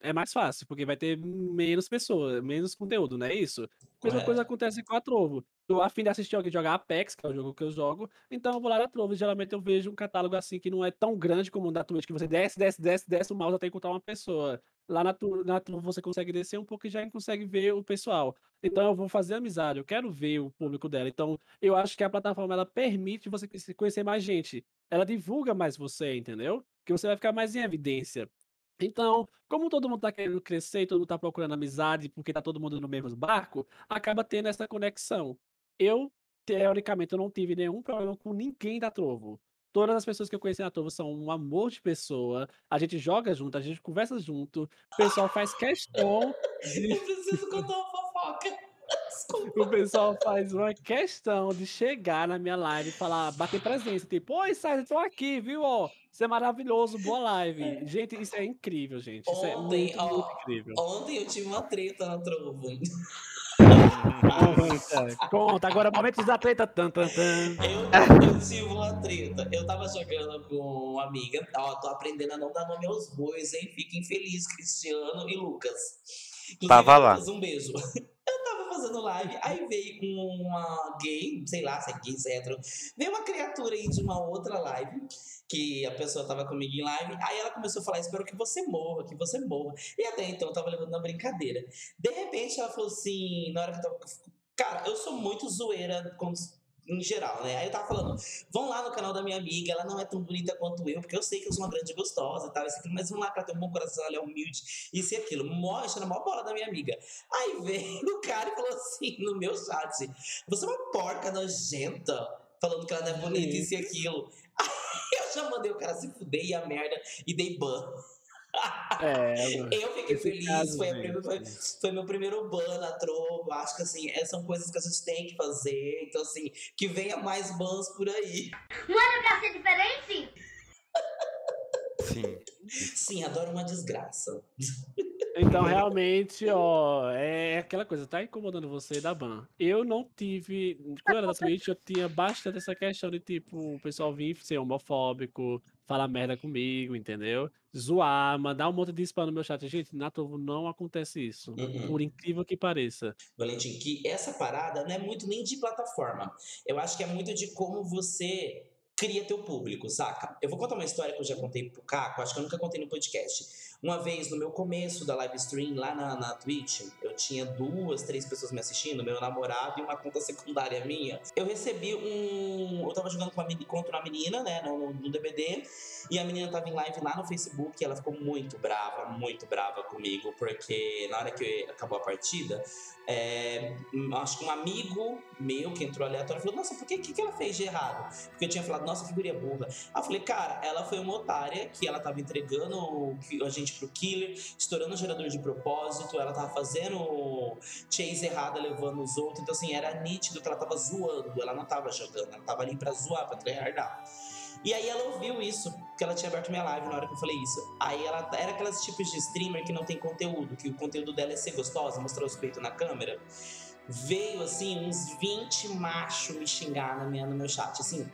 é mais fácil, porque vai ter menos pessoas, menos conteúdo, não é isso? Mesma coisa Correto. acontece com a Trovo. Tô a fim de assistir alguém jogar Apex, que é o jogo que eu jogo, então eu vou lá na Trovo. e Geralmente eu vejo um catálogo assim que não é tão grande como o da Twitch, que você desce, desce, desce, desce o mouse até encontrar uma pessoa. Lá na, Tu- na você consegue descer um pouco e já consegue ver o pessoal. Então eu vou fazer amizade, eu quero ver o público dela. Então eu acho que a plataforma ela permite você conhecer- mais gente. Ela divulga mais você, entendeu? Que você vai ficar mais em evidência. Então, como todo mundo tá querendo crescer todo mundo tá procurando amizade, porque tá todo mundo no mesmo barco, acaba tendo essa conexão. Eu, teoricamente, eu não tive nenhum problema com ninguém da Trovo. Todas as pessoas que eu conheci na Trovo são um amor de pessoa. A gente joga junto, a gente conversa junto. O pessoal faz questão de. Eu preciso contar uma fofoca. Desculpa. O pessoal faz uma questão de chegar na minha live e falar, bater presença, tipo, oi, Sai, tô aqui, viu? Ó, isso é maravilhoso, boa live. Gente, isso é incrível, gente. Isso é Ontem, muito, muito ó, incrível. Ontem eu tive uma treta na Trovo. Conta, conta, agora momentos da treta. Tan, tan, tan. Eu, eu tive uma treta. Eu tava jogando com uma amiga. Ó, tô aprendendo a não dar nome aos bois, hein? Fiquem felizes, Cristiano e Lucas. Inclusive, Tava lá. Lucas, um beijo. Eu fazendo live, aí veio uma gay, sei lá se é gay, se é hétero. Veio uma criatura aí de uma outra live, que a pessoa tava comigo em live. Aí ela começou a falar: Espero que você morra, que você morra. E até então eu tava levando na brincadeira. De repente ela falou assim, na hora que eu tava. Cara, eu sou muito zoeira com- em geral, né? Aí eu tava falando, vão lá no canal da minha amiga, ela não é tão bonita quanto eu, porque eu sei que eu sou uma grande gostosa e tal, isso aqui, mas vão lá que ela tem um bom coração, ela é humilde, isso e aquilo. Mostra na maior bola da minha amiga. Aí veio o cara e falou assim no meu chat: Você é uma porca nojenta, falando que ela não é bonita, isso e aquilo. Aí eu já mandei o cara se fuder e a merda e dei ban. É, mano. Eu fiquei feliz, caso, foi, primeira- foi, foi meu primeiro ban na Trovo. Acho que assim, essas são coisas que a gente tem que fazer. Então, assim, que venha mais bans por aí. Pra ser diferente? Sim. Sim, adoro uma desgraça. Então, realmente, ó, é aquela coisa, tá incomodando você da ban. Eu não tive. Quando eu era da Twitch, eu tinha bastante essa questão de, tipo, o pessoal vir ser homofóbico, falar merda comigo, entendeu? Zoar, mandar um monte de spam no meu chat. Gente, na Trovo não acontece isso. Uhum. Por incrível que pareça. Valentim, que essa parada não é muito nem de plataforma. Eu acho que é muito de como você cria teu público, saca? Eu vou contar uma história que eu já contei pro Caco, acho que eu nunca contei no podcast. Uma vez, no meu começo da live stream lá na, na Twitch, eu tinha duas, três pessoas me assistindo, meu namorado e uma conta secundária minha. Eu recebi um. Eu tava jogando com uma, contra uma menina, né, no, no DBD, e a menina tava em live lá no Facebook e ela ficou muito brava, muito brava comigo, porque na hora que acabou a partida, é, hum, acho que um amigo meu que entrou aleatório falou: Nossa, por que, que, que ela fez de errado? Porque eu tinha falado, nossa, figurinha burra. Aí eu falei, cara, ela foi uma otária que ela tava entregando o ki- a gente pro killer, estourando o gerador de propósito, ela tava fazendo chase errada, levando os outros. Então, assim, era nítido que ela tava zoando, ela não tava jogando, ela tava ali pra zoar, pra tryhardar. E aí ela ouviu isso, que ela tinha aberto minha live na hora que eu falei isso. Aí ela era aquelas tipos de streamer que não tem conteúdo, que o conteúdo dela é ser gostosa, mostrar os peitos na câmera. Veio assim, uns 20 machos me xingar na minha, no meu chat, assim.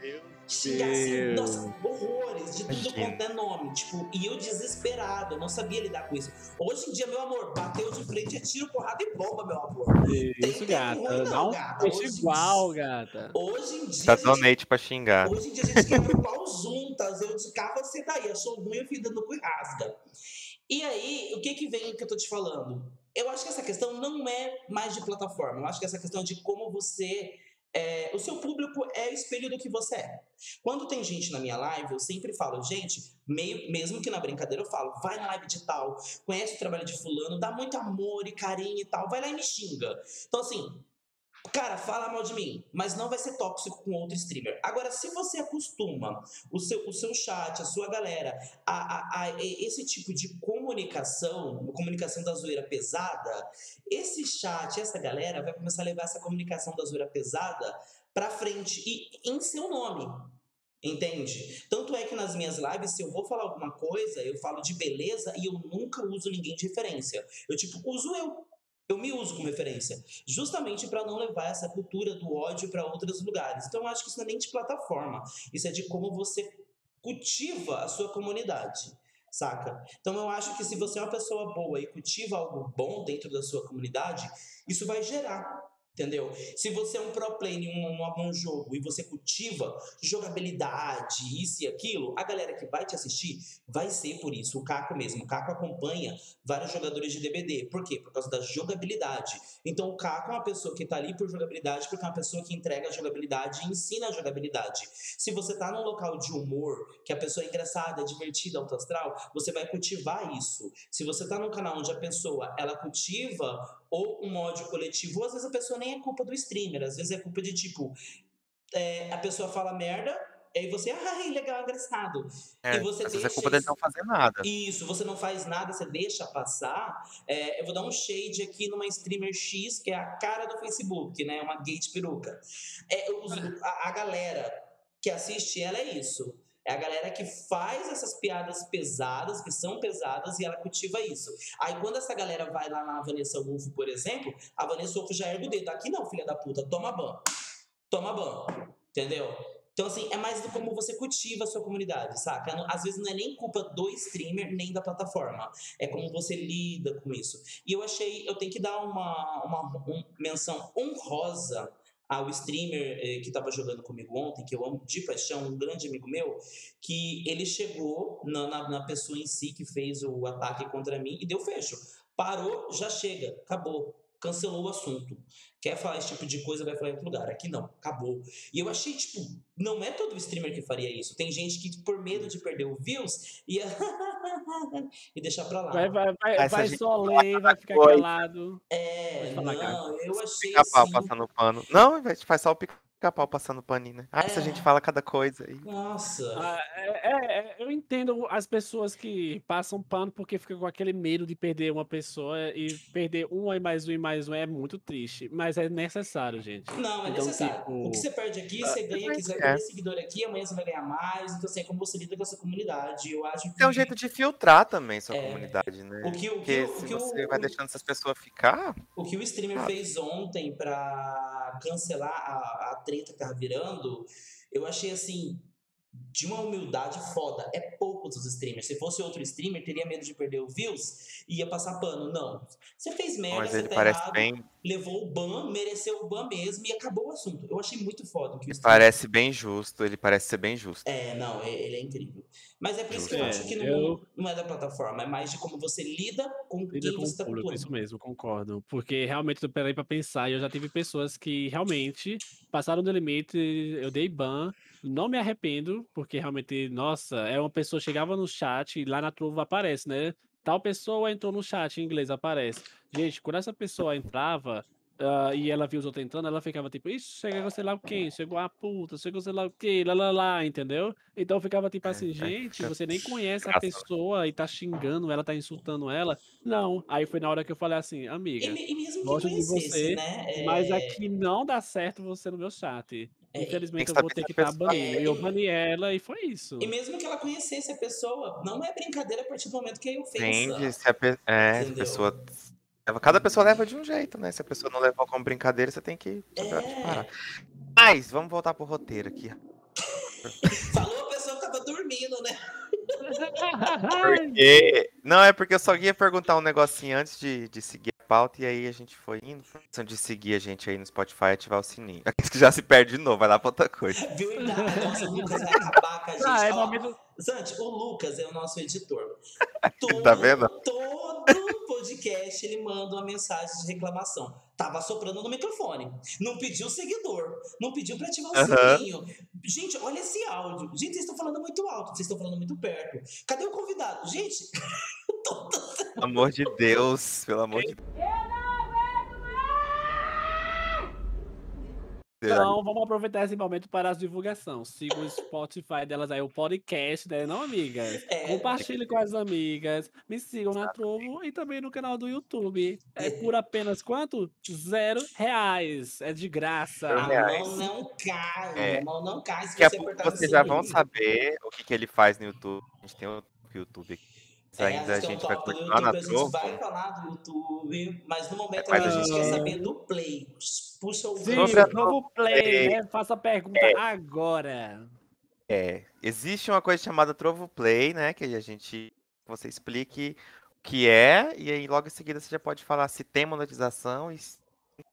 Xingar assim, nossa, horrores, de tudo Imagina. quanto é nome. Tipo, e eu desesperado, eu não sabia lidar com isso. Hoje em dia, meu amor, bateu de frente, é tiro, porrada e bomba, meu amor. Isso, gata. ruim não, Dá um gata. Hoje- igual, gata. Hoje em dia. Tá donate pra xingar. Hoje em dia a gente quebra o pau juntas. Eu de cá, você daí. Achou ruim, eu fui dando cu e rasga. E aí, o que que vem que eu tô te falando? Eu acho que essa questão não é mais de plataforma. Eu acho que essa questão é de como você. é, o seu público é o espelho do que você é. Quando tem gente na minha live, eu sempre falo, gente, meio, mesmo que na brincadeira eu falo, vai na live de tal, conhece o trabalho de fulano, dá muito amor e carinho e tal, vai lá e me xinga. Então, assim, Cara, fala mal de mim, mas não vai ser tóxico com outro streamer. Agora, se você acostuma o seu, o seu chat, a sua galera, a, a, a esse tipo de comunicação, comunicação da zoeira pesada, esse chat, essa galera vai começar a levar essa comunicação da zoeira pesada pra frente e em seu nome. Entende? Tanto é que nas minhas lives, se eu vou falar alguma coisa, eu falo de beleza e eu nunca uso ninguém de referência. Eu, tipo, uso eu. Eu me uso como referência, justamente para não levar essa cultura do ódio para outros lugares. Então, eu acho que isso não é nem de plataforma, isso é de como você cultiva a sua comunidade, saca? Então, eu acho que se você é uma pessoa boa e cultiva algo bom dentro da sua comunidade, isso vai gerar Entendeu? Se você é um pro player em um, um, jogo e você cultiva jogabilidade, isso e aquilo, a galera que vai te assistir vai ser por isso. O Caco mesmo. O Caco acompanha vários jogadores de DBD. Por quê? Por causa da jogabilidade. Então o Caco é uma pessoa que tá ali por jogabilidade, porque é uma pessoa que entrega a jogabilidade e ensina a jogabilidade. Se você tá num local de humor, que a pessoa é engraçada, divertida, alto astral, você vai cultivar isso. Se você tá num canal onde a pessoa ela cultiva ou um ódio coletivo, ou às vezes a pessoa nem é culpa do streamer, às vezes é culpa de tipo, é, a pessoa fala merda, e aí você, ah, legal, engraçado. É, e você às vezes é culpa dele não fazer nada. Isso, você não faz nada, você deixa passar. É, eu vou dar um shade aqui numa streamer X, que é a cara do Facebook, né? Uma gate peruca. É, os, a, a galera que assiste ela é isso. É a galera que faz essas piadas pesadas, que são pesadas, e ela cultiva isso. Aí quando essa galera vai lá na Vanessa Wolff, por exemplo, a Vanessa Wolff já ergue o dedo. Aqui não, filha da puta, toma ban. Toma ban. Entendeu? Então, assim, é mais do como você cultiva a sua comunidade, saca? Às vezes não é nem culpa do streamer, nem da plataforma. É como você lida com isso. E eu achei, eu tenho que dar uma, uma, uma menção honrosa ao streamer eh, que estava jogando comigo ontem, que eu amo de paixão, um grande amigo meu, que ele chegou na, na, na pessoa em si que fez o ataque contra mim e deu fecho. Parou, já chega, acabou cancelou o assunto. Quer falar esse tipo de coisa, vai falar em outro lugar. Aqui não, acabou. E eu achei, tipo, não é todo streamer que faria isso. Tem gente que, por medo de perder o views, ia. e deixar pra lá. Vai, vai, vai, vai só ler, vai ficar calado. É, não, eu achei. Assim... passando pano. Não, faz só o pica pica-pau passando paninho, né? Ah, é. se a gente fala cada coisa aí. Nossa. Ah, é, é, é, eu entendo as pessoas que passam pano porque ficam com aquele medo de perder uma pessoa e perder um e mais um e mais um é muito triste. Mas é necessário, gente. Não, é então, necessário. Tipo... O que você perde aqui, você ganha, quiser ganhar seguidor aqui, amanhã você vai ganhar mais. Então, assim, é como você lida com essa comunidade. Eu acho que... É um jeito de filtrar também sua comunidade, né? O que, o porque que, se o que você o, vai deixando essas pessoas ficar... O que o streamer ah. fez ontem pra cancelar a, a treta que tava virando, eu achei assim, de uma humildade foda. É pouco dos streamers. Se fosse outro streamer, teria medo de perder o views e ia passar pano. Não. Você fez merda, Mas ele tá parece errado, bem. levou o ban, mereceu o ban mesmo e acabou o assunto. Eu achei muito foda. Que o Ele streamer... parece bem justo, ele parece ser bem justo. É, não, é- ele é incrível. Mas é por isso que eu É, acho que não, eu- não é da plataforma, é mais de como você lida com Lida quem com você o tá público, isso mesmo, concordo. Porque realmente eu parei pra pensar e eu já tive pessoas que realmente passaram do limite, eu dei ban, não me arrependo, porque realmente, nossa, é uma pessoa chegava no chat e lá na truva aparece, né? Tal pessoa entrou no chat em inglês, aparece. Gente, quando essa pessoa entrava ah, e ela viu os outros entrando, ela ficava tipo, isso, chegou sei lá o quê, chegou a puta, chegou sei lá o quê, lá lá lá, entendeu? Então ficava tipo É, assim, aí gente, você nem conhece a pessoa e tá xingando ela, tá insultando ela. Não. Aí foi na hora que eu falei assim, E, amiga, e mesmo que gosto de você, né? mas é, aqui não dá certo você no meu chat. É, Infelizmente eu vou ter que a estar banindo. E eu É, bani ela e foi isso. E mesmo que ela conhecesse a pessoa, não é brincadeira a partir do momento que é ofensa. Entende? Se a, pe- é, se a pessoa. leva- Cada pessoa leva de um jeito, né? Se a pessoa não levar como brincadeira, você tem que onde parar. É. Mas, vamos voltar pro roteiro aqui. Falou a pessoa que tava dormindo, né? Porque... Não, é porque eu só ia perguntar um negocinho antes de, de seguir pauta, e aí a gente foi indo. Antes de seguir a gente aí no Spotify e ativar o sininho. Aqueles que já se perde de novo, vai lá pra outra coisa. Viu? Nossa, o Lucas vai acabar com a gente. Ah, é momento. Zante, o Lucas é o nosso editor. Todo, Tá vendo? Todo podcast ele manda uma mensagem de reclamação. Tava soprando no microfone. Não pediu seguidor. Não pediu pra ativar o Aham. sininho. Gente, olha esse áudio. Gente, vocês estão falando muito alto. Vocês estão falando muito perto. Cadê o convidado? Gente, Pelo amor de Deus, pelo amor de Deus. Então, vamos aproveitar esse momento para as divulgações. Siga o Spotify delas aí, o podcast, né? Não, amigas? É. Compartilhe com as amigas. Me sigam na Trovo e também no canal do YouTube. É por apenas quanto? Zero reais. É de graça. A mão não cai, É. a mão não cai se Daqui a você pouco vocês já vão saber o que, que ele faz no YouTube. A gente tem o YouTube aqui. Mas É, ainda a tem um gente vai continuar na a gente vai falar do YouTube, mas no momento Mas a a gente quer gente- saber do Play. Puxa o Sim, novo play, né? Faça a pergunta agora. É, existe uma coisa chamada Trovo Play, né? Que a gente. Você explique o que é, e aí logo em seguida você já pode falar se tem monetização e.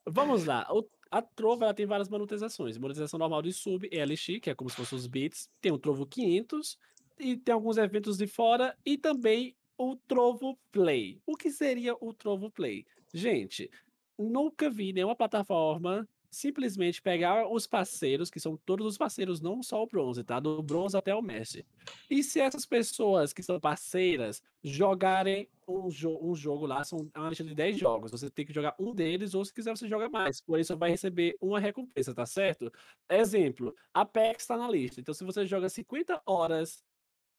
Vamos lá. O- a Trovo ela tem várias monetizações. Monetização normal de sub, LX, que é como se fossem os bits. Tem o Trovo 500 e tem alguns eventos de fora e também o Trovo Play. O que seria o Trovo Play? Gente, nunca vi nenhuma plataforma simplesmente pegar os parceiros, que são todos os parceiros, não só o bronze, tá? Do bronze até o mestre. E se essas pessoas que são parceiras jogarem um, jo um jogo lá, são uma lista de 10 jogos, você tem que jogar um deles, ou se quiser você joga mais, por isso vai receber uma recompensa, tá certo? Exemplo, Apex tá na lista, então se você joga 50 horas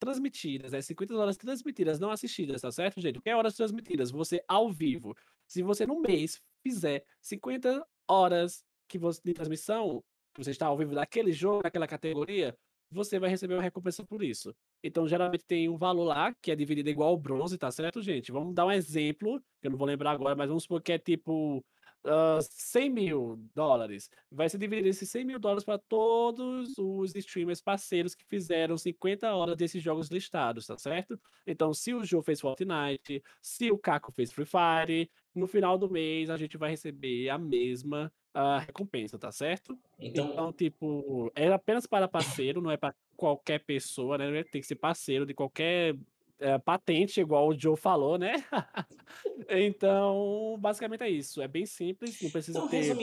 transmitidas, né? 50 horas transmitidas, não assistidas, tá certo, gente? Que é horas transmitidas? Você ao vivo. Se você no mês fizer 50 horas que você de transmissão, você está ao vivo daquele jogo, naquela categoria, você vai receber uma recompensa por isso. Então, geralmente tem um valor lá que é dividido igual ao bronze, tá certo, gente? Vamos dar um exemplo, que eu não vou lembrar agora, mas vamos supor que é tipo ah, 100 mil dólares. Vai ser dividido esses 100 mil dólares para todos os streamers parceiros que fizeram 50 horas desses jogos listados, tá certo? Então, se o Joe fez Fortnite, se o Caco fez Free Fire, no final do mês a gente vai receber a mesma ah, recompensa, tá certo? Então, Então, tipo, é apenas para parceiro, não é para qualquer pessoa, né? Tem que ser parceiro de qualquer eh, patente, igual o Joe falou, né? então, basicamente é isso. É bem simples, não precisa então ter você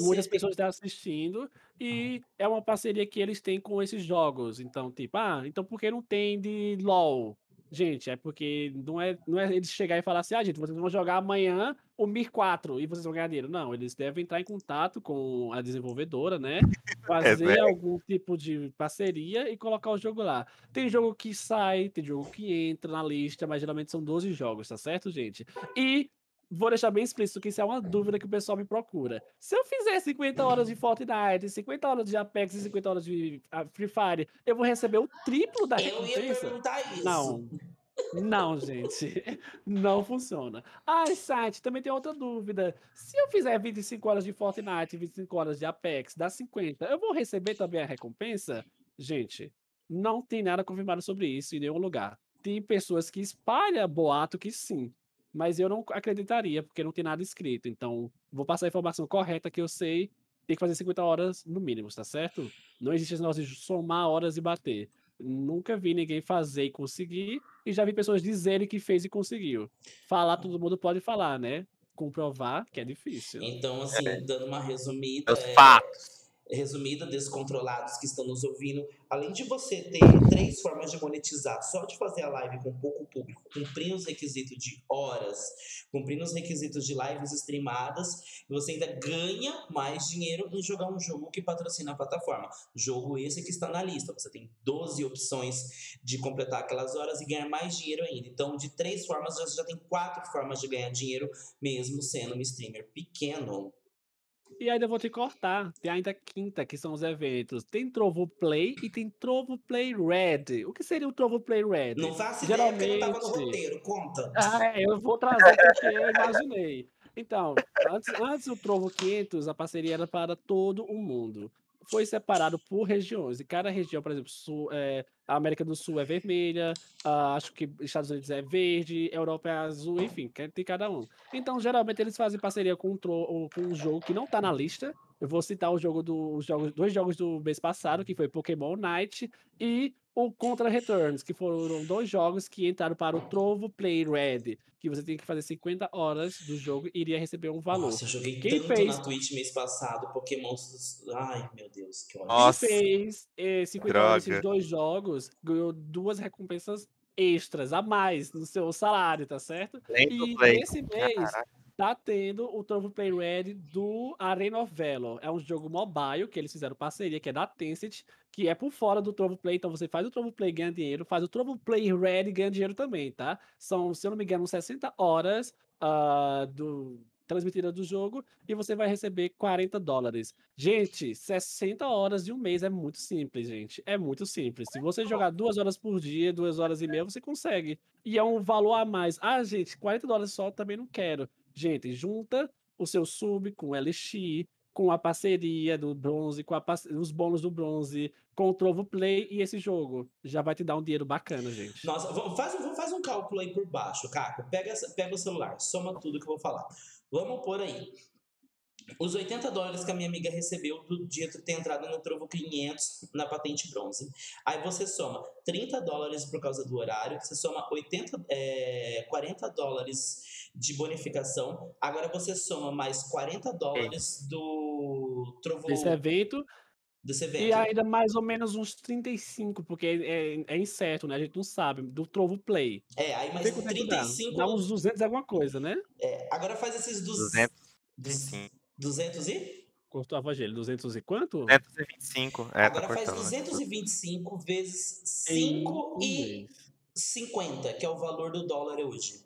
muitas pessoas estar assistindo e é uma parceria que eles têm com esses jogos. Então, tipo, ah, então por que não tem de LoL? Gente, é porque não é, não é eles chegar e falar assim, ah, gente, vocês vão jogar amanhã o Mir 4 e vocês vão ganhar dinheiro. Não, eles devem entrar em contato com a desenvolvedora, né? Fazer velho. algum tipo de parceria e colocar o jogo lá. Tem jogo que sai, tem jogo que entra na lista, mas geralmente são 12 jogos, tá certo, gente? E vou deixar bem explícito que isso é uma dúvida que o pessoal me procura. Se eu fizer 50 horas de Fortnite, 50 horas de Apex e 50 horas de ah, Free Fire, eu vou receber o triplo da Eu ia recompensa? perguntar isso. Não. Não, gente. Não funciona. Ah, site, também tem outra dúvida. Se eu fizer 25 horas de Fortnite e 25 horas de Apex, dá 50, eu vou receber também a recompensa? Gente, não tem nada confirmado sobre isso em nenhum lugar. Tem pessoas que espalham boato que sim, mas eu não acreditaria, porque não tem nada escrito. Então, vou passar a informação correta que eu sei. Tem que fazer 50 horas no mínimo, tá certo? Não existe esse negócio de somar horas e bater. Nunca vi ninguém fazer e conseguir, e já vi pessoas dizerem que fez e conseguiu. Falar, todo mundo pode falar, né? Comprovar que é difícil. Então, assim, dando uma resumida, Os é, fatos. Resumida, descontrolados que estão nos ouvindo, além de você ter três formas de monetizar, só de fazer a live com pouco público, cumprir os requisitos de horas, cumprir os requisitos de lives streamadas, você ainda ganha mais dinheiro em jogar um jogo que patrocina a plataforma. Jogo esse que está na lista. Você tem 12 opções de completar aquelas horas e ganhar mais dinheiro ainda. Então, de três formas, você já tem quatro formas de ganhar dinheiro, mesmo sendo um streamer pequeno. E ainda vou te cortar. Tem ainda a quinta, que são os eventos. Tem Trovo Play e tem Trovo Play Red. O que seria o Trovo Play Red? Não faço ideia porque não estava no Geralmente- roteiro. Conta. Ah, é, eu vou trazer porque eu imaginei. Então, antes, antes do Trovo 500, a parceria era para todo o mundo. Foi separado por regiões. E cada região, por exemplo, sul, é, a América do Sul é vermelha, ah, acho que Estados Unidos é verde, Europa é azul, enfim, tem cada um. Então, geralmente, eles fazem parceria com um, tro- com um jogo que não está na lista. Eu vou citar o jogo do, os jogos, dois jogos do mês passado, que foi Pokémon Night e o Contra Returns, que foram dois jogos que entraram para o Trovo Play Red, que você tem que fazer 50 horas do jogo e iria receber um valor. Nossa, eu joguei Quem tanto fez? na Twitch mês passado, Pokémon. Ai, meu Deus, que ódio. Nossa. Quem fez eh, 50 horas Droga. desses dois jogos ganhou duas recompensas extras a mais no seu salário, tá certo? Do E Play. nesse mês, Caraca. Tá tendo o Trovo Play Red do Arena of Valor. É um jogo mobile que eles fizeram parceria, que é da Tencent, que é por fora do Trovo Play. Então você faz o Trovo Play ganha dinheiro, faz o Trovo Play Red ganha dinheiro também, tá? São, se eu não me engano, 60 horas uh, do, transmitida do jogo e você vai receber 40 dólares. Gente, 60 horas de um mês é muito simples, gente. É muito simples. Se você jogar duas horas por dia, duas horas e meia, você consegue. E é um valor a mais. Ah, gente, 40 dólares só também não quero. Gente, junta o seu sub com o LX, com a parceria do bronze, com os bônus do bronze, com o Trovo Play e esse jogo. Já vai te dar um dinheiro bacana, gente. Nossa, faz, faz um cálculo aí por baixo, Caco. Pega, pega o celular, soma tudo que eu vou falar. Vamos pôr aí. Os 80 dólares que a minha amiga recebeu do dia de ter entrado no Trovo 500 na patente bronze. Aí você soma 30 dólares por causa do horário, você soma 80, é, 40 dólares de bonificação. Agora você soma mais 40 dólares do Trovo. Esse evento. Desse evento. E ainda mais ou menos uns 35, porque é, é, é incerto, né? A gente não sabe. Do Trovo Play. É, aí mais 35. Dá. dá uns 200 alguma coisa, né? É, agora faz esses 200. 200 200 e? Cortou a voz dele, 200 e quanto? 225. É, Agora tá faz 225 né? vezes 5 e 50, que é o valor do dólar hoje.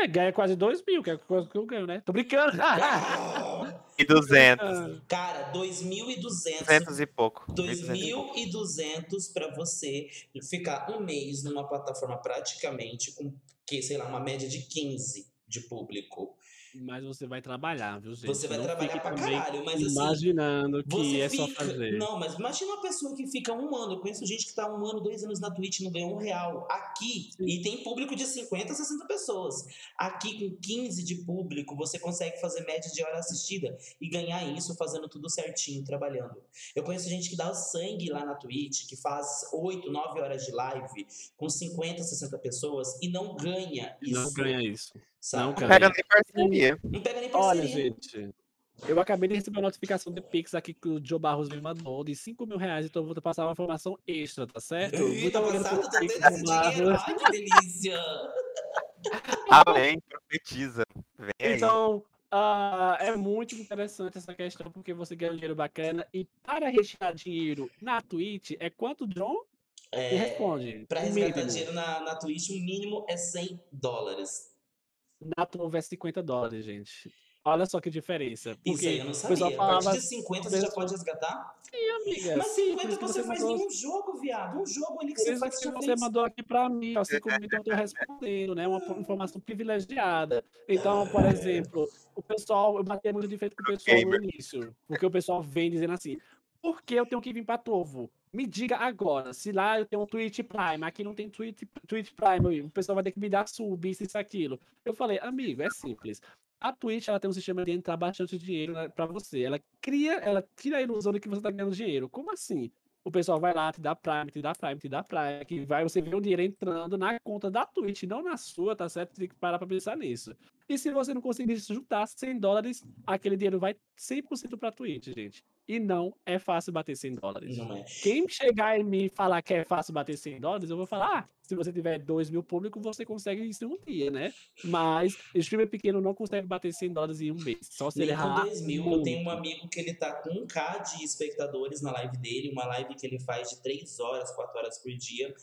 É, ganha quase 2 mil, que é coisa que eu ganho, né? Tô brincando. e 200. Cara, 2.200. 200 e pouco. 2.200 para você ficar um mês numa plataforma praticamente com, que, sei lá, uma média de 15 de público. Mas você vai trabalhar, viu, gente? Você vai não trabalhar pra caralho, mas assim. Imaginando que é fica... só fazer. Não, mas imagina uma pessoa que fica um ano. Eu conheço gente que tá um ano, dois anos na Twitch e não ganhou um real. Aqui, Sim. e tem público de 50, 60 pessoas. Aqui, com 15 de público, você consegue fazer média de hora assistida e ganhar isso fazendo tudo certinho, trabalhando. Eu conheço gente que dá o sangue lá na Twitch, que faz 8, 9 horas de live com 50, 60 pessoas e não ganha isso. Não ganha isso. Sabe? Não, pega nem parceria. Não pega nem parceria. Olha, gente. Eu acabei de receber uma notificação de Pix aqui que o Joe Barros me mandou de 5 mil reais, então eu vou passar uma informação extra, tá certo? Eita, Muito passado, tô tendo esse dinheiro. Ai, que delícia! Amém, profetiza. Vem então, uh, é muito interessante essa questão, porque você ganha um dinheiro bacana. E para retirar dinheiro na Twitch, é quanto, John? É, responde. Para resgatar dinheiro na, na Twitch, o mínimo é 100 dólares. Na Trovo é 50 dólares, gente. Olha só que diferença. Isso aí eu não sabia. A partir de 50 você já pode resgatar? Sim, amiga. Mas 50 sim, você, faz mandou... em um jogo, viado. Um jogo ali que você faz que você mandou aqui pra mim, assim como então eu tô respondendo, né? Uma informação privilegiada. Então, por exemplo, o pessoal, eu bati muito de frente com o pessoal no início. Porque o pessoal vem dizendo assim, por que eu tenho que vir pra Trovo? Me diga agora, se lá eu tenho um Twitch Prime, aqui não tem Twitch, Twitch Prime, o pessoal vai ter que me dar sub, isso, isso, aquilo. Eu falei, amigo, é simples. A Twitch ela tem um sistema de entrar bastante dinheiro né, para você. Ela cria, ela tira a ilusão de que você tá ganhando dinheiro. Como assim? O pessoal vai lá, te dá Prime, te dá Prime, te dá Prime, que vai você ver o dinheiro entrando na conta da Twitch, não na sua, tá certo? Tem que parar pra pensar nisso. E se você não conseguir juntar 100 dólares, aquele dinheiro vai 100% pra Twitch, gente. E não é fácil bater 100 dólares. Não é. Quem chegar e me falar que é fácil bater 100 dólares, eu vou falar, ah, se você tiver 2 mil públicos, você consegue isso em um dia, né? Mas o streamer pequeno não consegue bater 100 dólares em um mês. Só se Nem ele errar. 2 mil. Muito. Eu tenho um amigo que ele tá com 1k de espectadores na live dele, uma live que ele faz de 3 horas, 4 horas por dia.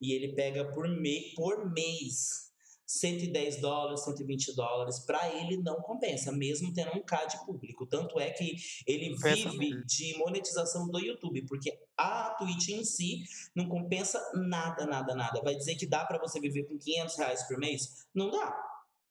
E ele pega por, me por mês 110 dólares, 120 dólares, para ele não compensa, mesmo tendo um K de público. Tanto é que ele vive de monetização do YouTube, porque a Twitch em si não compensa nada, nada, nada. Vai dizer que dá para você viver com 500 reais por mês? Não dá.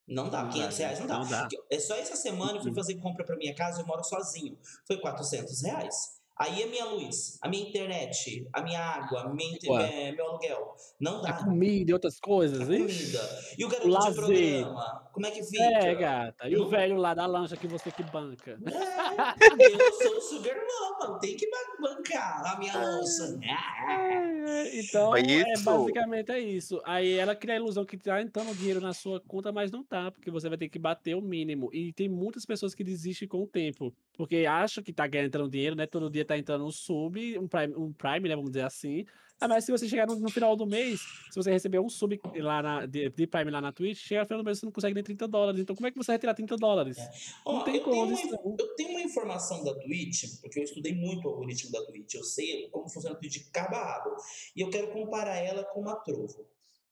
Não dá, não 500 dá, reais não dá. não dá. É só essa semana eu fui fazer compra para minha casa, eu moro sozinho. Foi 400 reais. Aí a minha luz, a minha internet, a minha água, minha, é, meu aluguel. Não dá. A comida e outras coisas, hein? Comida. E o garoto o de programa, como é que fica? É, gata. E Não... o velho lá da lancha que você que banca. É, eu sou o Sugar Mama, tem que bancar a minha lança. É, então, é, basicamente é isso. Aí ela cria a ilusão que tá entrando dinheiro na sua conta, mas não tá, porque você vai ter que bater o mínimo. E tem muitas pessoas que desistem com o tempo. Porque acha que tá ganhando dinheiro, né? Todo dia tá entrando um sub, um Prime, um Prime né? Vamos dizer assim. Ah, mas se você chegar no, no final do mês, se você receber um sub lá na, de, de Prime lá na Twitch, chega no final do mês você não consegue nem 30 dólares. Então como é que você vai tirar 30 dólares? É. Não Ó, tem eu, tenho uma, eu tenho uma informação da Twitch, porque eu estudei muito o algoritmo da Twitch, eu sei como funciona a Twitch de cabo a rabo, e eu quero comparar ela com a Trovo.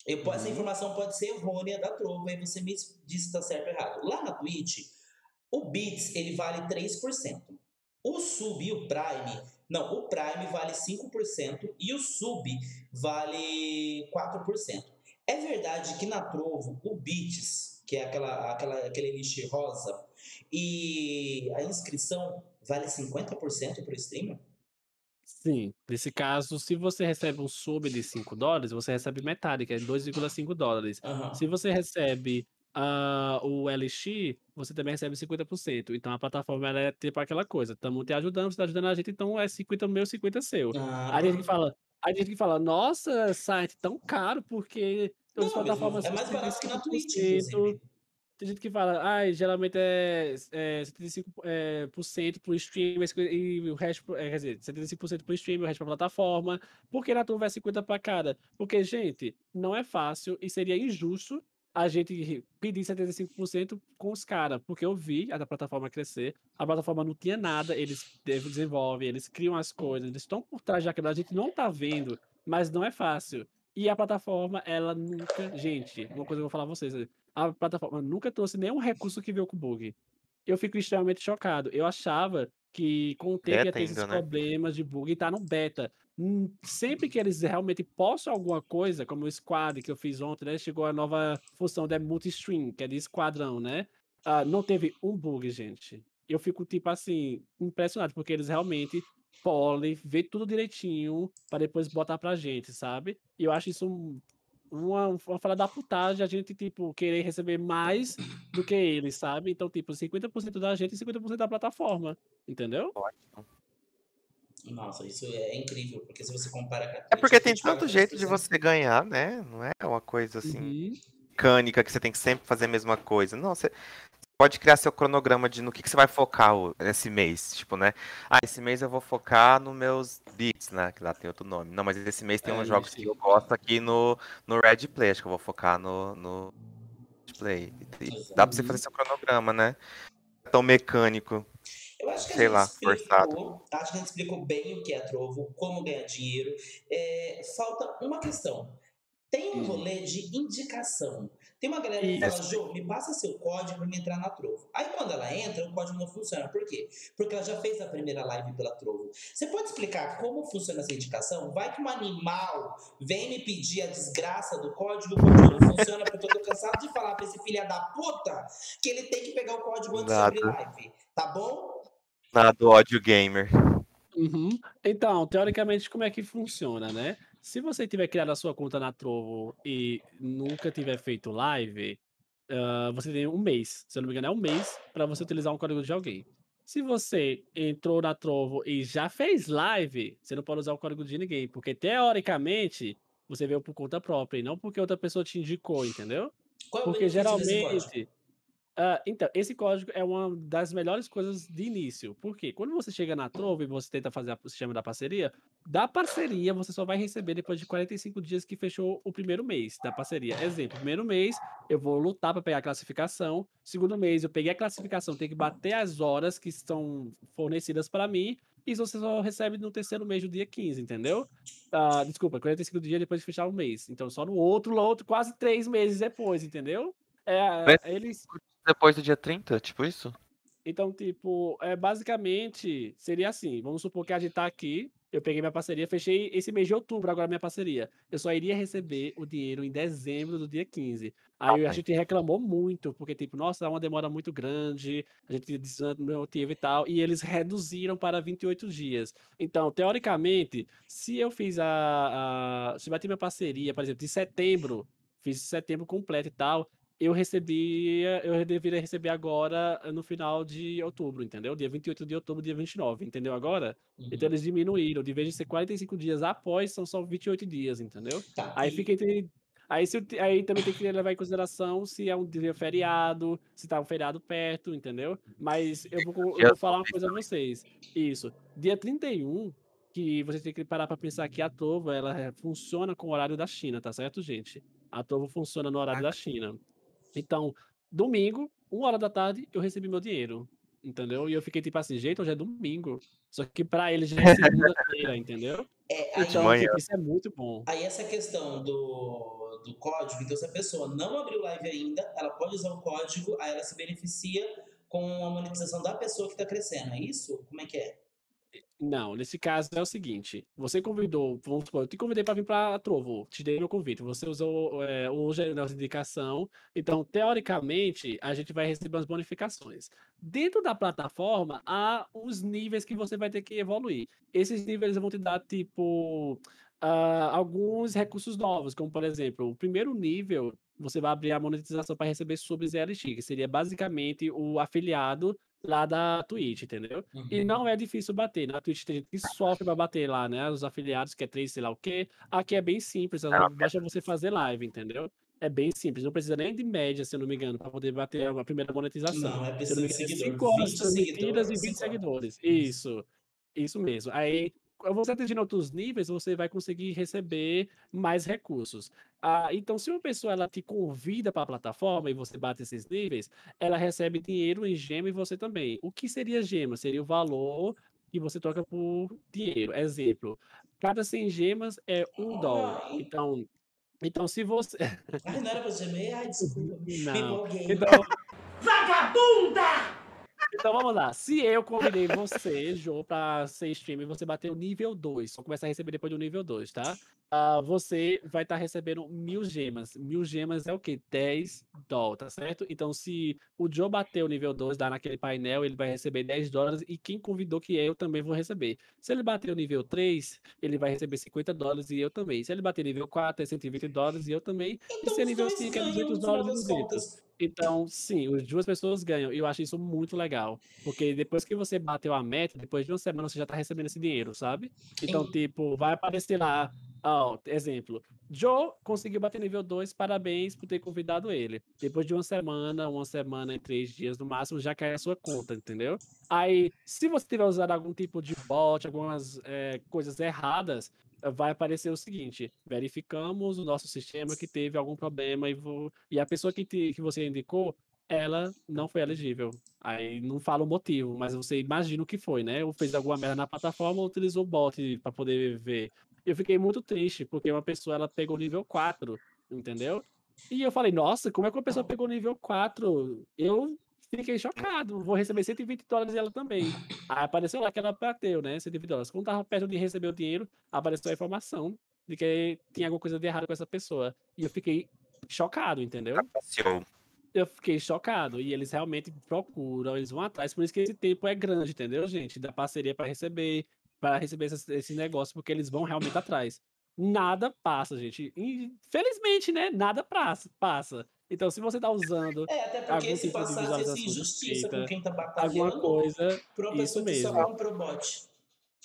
Eu, po- Essa Uhum. informação pode ser errônea da Trovo, aí você me diz se está certo ou errado. Lá na Twitch, o Bits ele vale 3%. O Sub e o Prime, não, o Prime vale 5% e o Sub vale 4%. É verdade que na Trovo, o Bits, que é aquela, aquela, aquele elixir rosa, e a inscrição vale 50% para o streamer? Sim, nesse caso, se você recebe um sub de 5 dólares, você recebe metade, que é 2,5 dólares. Aham. Se você recebe ah, o LX, você também recebe 50%. Então a plataforma ela é tipo aquela coisa: estamos te ajudando, você está ajudando a gente, então é 50 meu, 50 seu. Ah, Aí a gente que fala, a gente que fala, nossa, site tão caro, porque todas as plataformas é são mais barato que na Twitch, 75%. inclusive. Tem gente que fala, ai, geralmente é, é 75% é, por cento pro stream e o resto, é, quer dizer, 75% pro stream e o resto pra plataforma. Por que na turma é 50% pra cada? Porque, gente, não é fácil e seria injusto a gente pedir 75% com os caras, porque eu vi a plataforma crescer, a plataforma não tinha nada, eles de- desenvolvem, eles criam as coisas, eles estão por trás daquilo, a gente não tá vendo, mas não é fácil. E a plataforma, ela nunca. Gente, uma coisa que eu vou falar pra vocês. A plataforma nunca trouxe nenhum recurso que veio com bug. Eu fico extremamente chocado. Eu achava que com o tempo ia ter esses ainda, né? problemas de bug e tá no beta. Hum, Sempre que eles realmente postam alguma coisa, como o Squad que eu fiz ontem, né? Chegou a nova função da multi-stream, que é de esquadrão, né? Ah, não teve um bug, gente. Eu fico, tipo assim, impressionado, porque eles realmente polem, vê tudo direitinho para depois botar pra gente, sabe? E eu acho isso um- uma, uma fala da putagem, a gente, tipo, querer receber mais do que eles, sabe? Então, tipo, 50% da gente e 50% da plataforma, entendeu? Nossa, isso é incrível, porque se você compara com a É Twitch, porque a tem tanto jeito de 3%. você ganhar, né? Não é uma coisa assim Uhum. mecânica que você tem que sempre fazer a mesma coisa. Não, você pode criar seu cronograma de no que, que você vai focar o- esse mês. Tipo, né? Ah, esse mês eu vou focar nos meus beats, né? Que lá tem outro nome. Não, mas esse mês tem É, uns jogos isso. que eu gosto aqui no, no Red Play. Acho que eu vou focar no, no Red Play. E dá pra você fazer seu cronograma, né? É tão mecânico. Acho que a sei gente lá, explicou, forçado. acho que a gente explicou bem o que é trovo, como ganhar dinheiro. É, falta uma questão. Tem um Hum. rolê de indicação. Tem uma galera que fala. Jô, me passa seu código pra me entrar na Trovo. Aí quando ela entra, o código não funciona. Por quê? Porque ela já fez a primeira live pela Trovo. Você pode explicar como funciona essa indicação? Vai que um animal vem me pedir a desgraça do código, o código não funciona, porque eu tô cansado de falar pra esse filho da puta que ele tem que pegar o código antes de abrir Nada. live. Tá bom? Nada do ódio gamer. Uhum. Então, teoricamente, como é que funciona, né? Se você tiver criado a sua conta na Trovo e nunca tiver feito live, ah, você tem um mês, se eu não me engano, é um mês para você utilizar um código de alguém. Se você entrou na Trovo e já fez live, você não pode usar o código de ninguém, porque teoricamente você veio por conta própria e não porque outra pessoa te indicou, entendeu? Qual é o Porque benefício desse código? geralmente. Ah, então, esse código é uma das melhores coisas de início. Porque quando você chega na Trove e você tenta fazer o sistema da parceria, da parceria você só vai receber depois de 45 dias que fechou o primeiro mês da parceria. Exemplo, primeiro mês eu vou lutar para pegar a classificação. Segundo mês eu peguei a classificação, tem que bater as horas que estão fornecidas para mim. E isso você só recebe no terceiro mês do dia 15, entendeu? Ah, desculpa, 45 dias depois de fechar o mês. Então só no outro, outro quase três meses depois, entendeu? É, eles Depois do dia 30, tipo isso? então, tipo, é, basicamente, seria assim. Vamos supor que a gente tá aqui, eu peguei minha parceria, fechei esse mês de outubro agora minha parceria. Eu só iria receber o dinheiro em dezembro do dia 15. Aí a Ok. gente reclamou muito, porque, tipo, nossa, é uma demora muito grande, a gente desmotiva e tal, e eles reduziram para 28 dias. Então, teoricamente, se eu fiz a. a se bati minha parceria, por exemplo, de setembro, fiz setembro completo e tal, eu recebia, eu deveria receber agora eh, no final de outubro, entendeu? Dia 28 de outubro, dia 29, entendeu agora? Uhum. Então eles diminuíram, de vez de ser 45 dias após, são só 28 dias, entendeu? Tá, Aí fica entre Aí, se, aí também tem que levar em consideração se é um dia feriado, se tá um feriado perto, entendeu? Mas eu vou, eu vou falar uma coisa a vocês. Isso. Dia 31, que você tem que parar para pensar que a Tovo ela funciona com o horário da China, tá certo, gente? A Tovo funciona no horário da China. Então, domingo, uma hora da tarde, eu recebi meu dinheiro, entendeu? E eu fiquei tipo assim, gente, hoje é domingo. Só que para eles já é segunda-feira, entendeu? É, aí, Então, Manhã. tipo, isso é muito bom. aí essa questão do, do código, então se a pessoa não abriu live ainda, ela pode usar o código, aí ela se beneficia com a monetização da pessoa que tá crescendo, é isso? Como é que é? Não, nesse caso é o seguinte: você convidou, vamos supor, eu te convidei para vir para Trovo, te dei meu convite, você usou é, o general de indicação, então, teoricamente, a gente vai receber as bonificações. Dentro da plataforma, há os níveis que você vai ter que evoluir. Esses níveis vão te dar, tipo, ah, alguns recursos novos, como por exemplo, o primeiro nível, você vai abrir a monetização para receber subs ELX, que seria basicamente o afiliado lá da Twitch, entendeu? E Uhum. não é difícil bater. Na Twitch tem gente que sofre pra bater lá, né? Os afiliados, que é três, sei lá o quê. Aqui é bem simples, uma basta você fazer live, entendeu? É bem simples, não precisa nem de média, se eu não me engano, pra poder bater a primeira monetização. Não, é eu preciso de engano, é seguidor. 5 horas 20 transmitidas e seguidores, 20 cinco horas. seguidores. Isso, isso mesmo. Aí, você atingir outros níveis, você vai conseguir receber mais recursos. Ah, então, se uma pessoa ela te convida para a plataforma e você bate esses níveis, ela recebe dinheiro em gema e você também. O que seria gema? Seria o valor que você troca por dinheiro. Exemplo, cada 100 gemas é um dólar. Então, então se você. Ai, não era pra gemer? Ai, desculpa. Não. Então, Vagabunda! Então vamos lá. Se eu convidei você, Jô, pra ser streamer, você bateu nível 2. Só começa a receber depois do nível 2, tá? Ah, você vai estar recebendo mil gemas. Mil gemas é o quê? 10 dólares, tá certo? Então, se o Joe bater o nível 2, dá naquele painel, ele vai receber 10 dólares e quem convidou que é, eu também vou receber. Se ele bater o nível 3, ele vai receber 50 dólares e eu também. Se ele bater nível 4, é 120 dólares e eu também. e Então se é nível dois 5, é ganham 200 no final dólares e 200. Então, sim, as duas pessoas ganham. E eu acho isso muito legal. Porque depois que você bateu a meta, depois de uma semana você já tá recebendo esse dinheiro, sabe? Então, Sim. tipo, vai aparecer lá. Ó, exemplo. Joe conseguiu bater nível 2, parabéns por ter convidado ele. Depois de uma semana, uma semana e três dias no máximo, já cai a sua conta, entendeu? Aí, se você tiver usado algum tipo de bot, algumas eh, coisas erradas, vai aparecer o seguinte: verificamos o nosso sistema que teve algum problema e, vo- e a pessoa que, te- que você indicou, ela não foi elegível. Aí não fala o motivo, mas você imagina o que foi, né? Ou fez alguma merda na plataforma ou utilizou bot para poder ver. Eu fiquei muito triste, porque uma pessoa ela pegou nível 4, entendeu? E eu falei, nossa, como é que uma pessoa pegou nível 4? Eu fiquei chocado, vou receber 120 dólares dela também. Aí apareceu lá que ela bateu, né? 120 dólares. Quando tava perto de receber o dinheiro, apareceu a informação de que tinha alguma coisa de errado com essa pessoa. E eu fiquei chocado, entendeu? Passeou. Eu fiquei chocado. E eles realmente procuram, eles vão atrás. Por isso que esse tempo é grande, entendeu, gente? Da parceria para receber, para receber esse, esse negócio, porque eles vão realmente atrás. Nada passa, gente. Infelizmente, né? Nada passa. passa. Então, se você tá usando É, até porque algum se tipo passasse essa injustiça com quem tá alguma batalhando, coisa, pra uma isso que mesmo. comprou bot.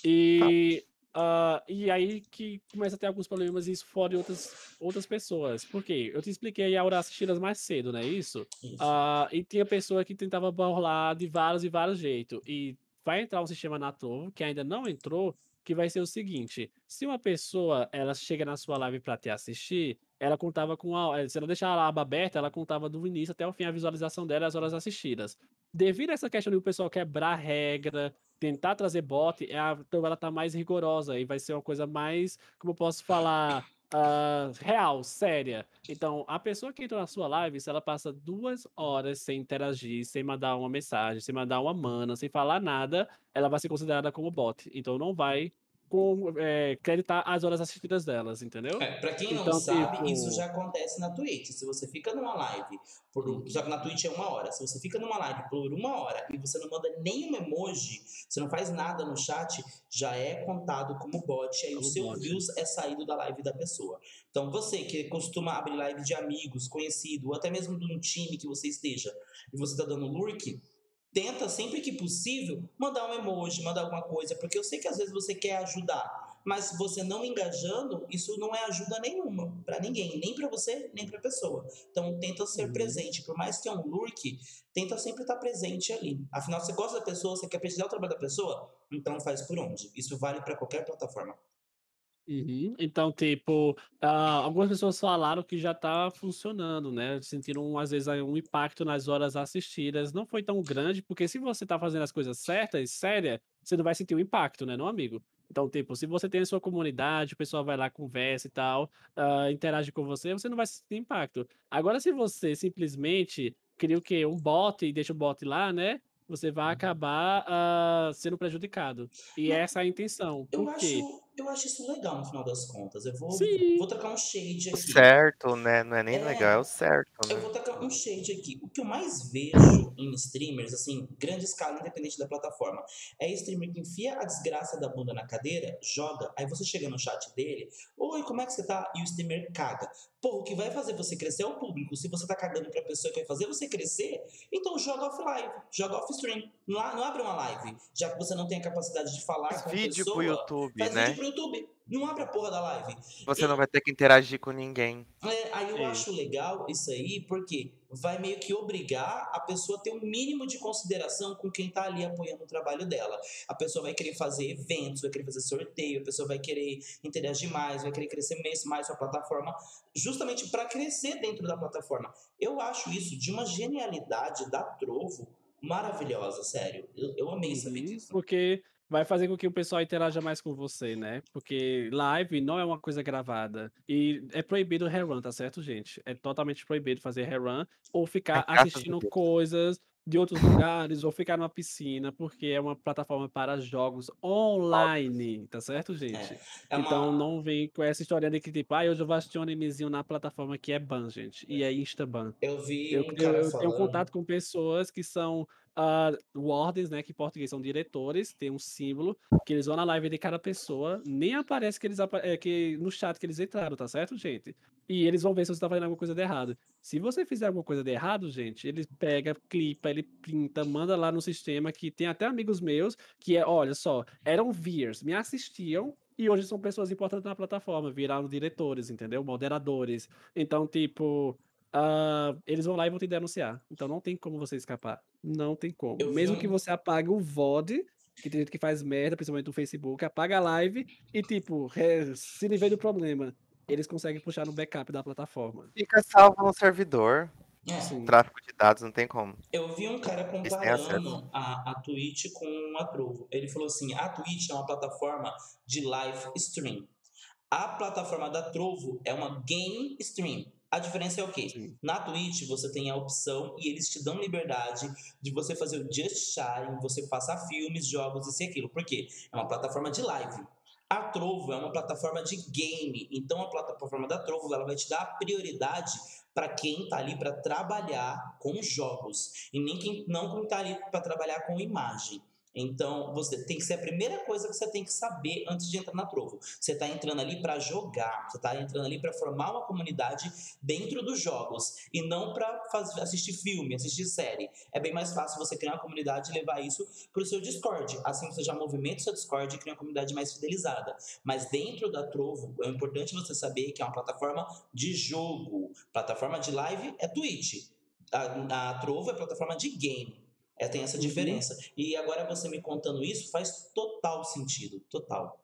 E, ah, e aí que começa a ter alguns problemas isso fora de outras, outras pessoas. Por quê? Eu te expliquei a hora assistidas mais cedo, não é isso? Isso. Ah, e tinha pessoa que tentava burlar de vários e vários jeitos. E vai entrar um sistema na Trovo, que ainda não entrou, que vai ser o seguinte: se uma pessoa ela chega na sua live para te assistir, ela contava com a, se ela deixar a aba aberta, ela contava do início até o fim a visualização dela as horas assistidas. Devido a essa questão de o pessoal quebrar regra, tentar trazer bot, é a, então ela tá mais rigorosa e vai ser uma coisa mais, como eu posso falar, ah, real, séria. Então, a pessoa que entra na sua live, se ela passa duas horas sem interagir, sem mandar uma mensagem, sem mandar uma mana, sem falar nada, ela vai ser considerada como bot. Então, não vai com, eh, creditar as horas assistidas delas, entendeu? É, pra quem não Então, sabe, tipo- isso já acontece na Twitch. Se você fica numa live, por, só que na Twitch é uma hora. Se você fica numa live por uma hora e você não manda nenhum emoji, você não faz nada no chat, já é contado como bot. Aí o Como seu bot. views é saído da live da pessoa. Então você que costuma abrir live de amigos, conhecido, ou até mesmo de um time que você esteja, e você tá dando lurk, tenta sempre que possível mandar um emoji, mandar alguma coisa, porque eu sei que às vezes você quer ajudar, mas você não engajando, isso não é ajuda nenhuma para ninguém, nem para você, nem para a pessoa. Então tenta ser Uhum. presente, por mais que é um lurk, tenta sempre estar presente ali. Afinal, você gosta da pessoa, você quer prestigiar o trabalho da pessoa, então faz por onde. Isso vale para qualquer plataforma. Uhum. Então, tipo, ah, algumas pessoas falaram que já tá funcionando, né? Sentiram, às vezes, um impacto nas horas assistidas. Não foi tão grande, porque se você tá fazendo as coisas certas, séria, você não vai sentir o impacto, né, não, amigo? Então, tipo, se você tem a sua comunidade, o pessoal vai lá, conversa e tal, ah, interage com você, você não vai sentir impacto. Agora, se você simplesmente cria o quê? Um bot e deixa o bot lá, né? Você vai acabar ah, sendo prejudicado. E Não, essa é a intenção. Eu Por quê? acho, eu acho isso legal no final das contas. Eu vou, Sim. vou trocar um shade aqui. certo, né? Não é nem legal, é o certo, Eu né? vou tacar um shade aqui. O que eu mais vejo em streamers, assim, grande escala, independente da plataforma, é streamer que enfia a desgraça da bunda na cadeira, joga, aí você chega no chat dele, oi, como é que você tá? E o streamer caga. Pô, o que vai fazer você crescer é o público. Se você tá cagando pra pessoa que vai fazer você crescer, então joga off live, joga off stream. Não, a- não abre uma live, já que você não tem a capacidade de falar Faz com a vídeo pessoa. pro YouTube, Faz né? vídeo pro YouTube. Não abre a porra da live. Você não vai ter que interagir com ninguém. É, aí eu Sim. acho legal isso aí, porque vai meio que obrigar a pessoa a ter um mínimo de consideração com quem tá ali apoiando o trabalho dela. A pessoa vai querer fazer eventos, vai querer fazer sorteio, a pessoa vai querer interagir mais, vai querer crescer mais, mais sua plataforma, justamente para crescer dentro da plataforma. Eu acho isso de uma genialidade da Trovo maravilhosa, sério. Eu, eu amei saber Uhum, disso. Porque vai fazer com que o pessoal interaja mais com você, né? Porque live não é uma coisa gravada. E é proibido rerun, tá certo, gente? É totalmente proibido fazer rerun ou ficar graças a assistindo coisas de outros lugares ou ficar numa piscina, porque é uma plataforma para jogos online, tá certo, gente? É Então uma. não vem com essa história de que, tipo, ah, hoje eu vou assistir um animezinho na plataforma que é ban, gente. E é Instaban. Eu vi Eu, um eu, eu tenho contato com pessoas que são ah, wardens, né? Que em português são diretores, tem um símbolo, que eles vão na live de cada pessoa, nem aparece que eles é, que no chat que eles entraram, tá certo, gente? E eles vão ver se você tá fazendo alguma coisa de errado. Se você fizer alguma coisa de errado, gente, ele pega, clipa, ele printa, manda lá no sistema que tem até amigos meus que é, olha só, eram viewers, me assistiam. E hoje são pessoas importantes na plataforma, viraram diretores, entendeu? Moderadores. Então, tipo, ah, eles vão lá e vão te denunciar. Então não tem como você escapar. Não tem como. Eu vi Mesmo que um- você apague o VOD, que tem gente que faz merda, principalmente no Facebook, apaga a live e, tipo, se livre do problema. Eles conseguem puxar no backup da plataforma. Fica salvo no servidor. É. Tráfico de dados não tem como. Eu vi um cara comparando a, a Twitch com a Trovo. Ele falou assim: a Twitch é uma plataforma de live stream. A plataforma da Trovo é uma game stream. A diferença é o quê? Sim. Na Twitch você tem a opção e eles te dão liberdade de você fazer o just sharing, você passar filmes, jogos, isso e aquilo. Por quê? É uma plataforma de live. A Trovo é uma plataforma de game. Então a plataforma da Trovo ela vai te dar a prioridade para quem está ali para trabalhar com jogos e nem quem não quem está ali para trabalhar com imagem. Então, você tem que ser a primeira coisa que você tem que saber antes de entrar na Trovo. Você está entrando ali para jogar, você está entrando ali para formar uma comunidade dentro dos jogos e não para assistir filme, assistir série. É bem mais fácil você criar uma comunidade e levar isso para o seu Discord. Assim você já movimenta o seu Discord e cria uma comunidade mais fidelizada. Mas dentro da Trovo, é importante você saber que é uma plataforma de jogo. Plataforma de live é Twitch. A, a Trovo é plataforma de game. É, tem essa Uhum. diferença. E agora você me contando isso faz total sentido. Total.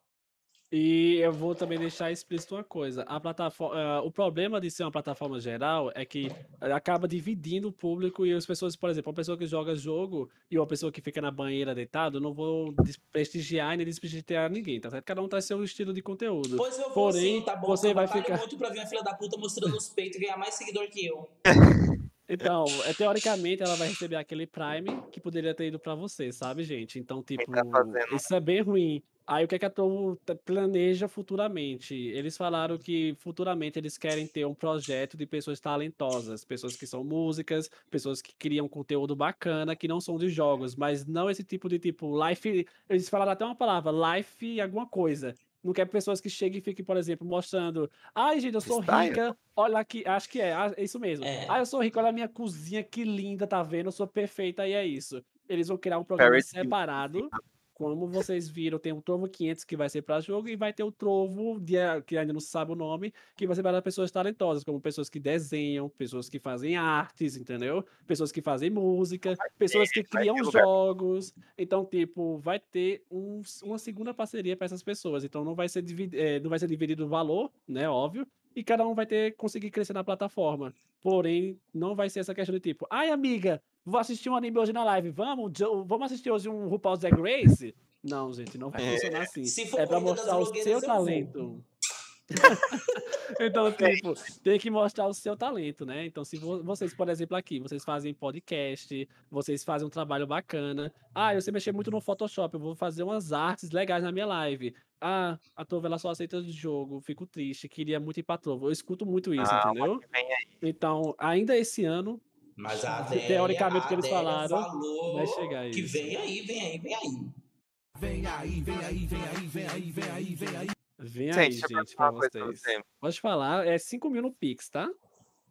E eu vou também deixar explícito uma coisa. A plataforma, o problema de ser uma plataforma geral é que acaba dividindo o público e as pessoas, por exemplo, uma pessoa que joga jogo e uma pessoa que fica na banheira deitado, não vou desprestigiar nem desprestigiar ninguém, tá certo? Cada um traz seu estilo de conteúdo. Pois eu vou Porém, sim, tá bom. você eu vai ficar- muito pra ver a filha da puta mostrando os peitos e ganhar mais seguidor que eu. Então, é, teoricamente, ela vai receber aquele Prime que poderia ter ido pra você, sabe, gente? Então, tipo, tá isso é bem ruim. Aí, o que é que a Trovo t- planeja futuramente? Eles falaram que futuramente eles querem ter um projeto de pessoas talentosas, pessoas que são músicas, pessoas que criam conteúdo bacana, que não são de jogos, mas não esse tipo de tipo, life. Eles falaram até uma palavra, life alguma coisa. Não quer pessoas que cheguem e fiquem, por exemplo, mostrando. Ai, gente, eu sou Style. rica. Olha aqui, acho que é, ah, é isso mesmo. É. Ah, eu sou rico, olha a minha cozinha, que linda, tá vendo? Eu sou perfeita e é isso. Eles vão criar um programa Paris separado. Como vocês viram, tem o Trovo 500 que vai ser para jogo e vai ter o Trovo, de, que ainda não se sabe o nome, que vai ser para pessoas talentosas, como pessoas que desenham, pessoas que fazem artes, entendeu? Pessoas que fazem música, pessoas que criam jogos. Então, tipo, vai ter um, uma segunda parceria para essas pessoas. Então, não vai ser, é, não vai ser dividido o valor, né? Óbvio. E cada um vai ter conseguir crescer na plataforma. Porém, não vai ser essa questão de tipo, ai, amiga, vou assistir um anime hoje na live, vamos? Vamos assistir hoje um RuPaul's Drag Race? Não, gente, não vai funcionar é, assim. é pra mostrar o seu talento. então, tipo, tem que mostrar o seu talento, né? Então, se vocês, por exemplo, aqui, vocês fazem podcast, vocês fazem um trabalho bacana. Ah, eu sei mexer muito no Photoshop, eu vou fazer umas artes legais na minha live. Ah, a Trova ela só aceita de jogo, fico triste, queria muito ir pra Trova. Eu escuto muito isso, ah, entendeu? Então, ainda esse ano, mas a ideia, teoricamente, a que eles falaram, vai chegar isso. Que vem aí, vem aí, vem aí. Vem aí, vem aí, vem aí, vem aí, vem aí, vem aí. Vem aí, gente, pra vocês. Pode falar, é 5 mil no Pix, tá?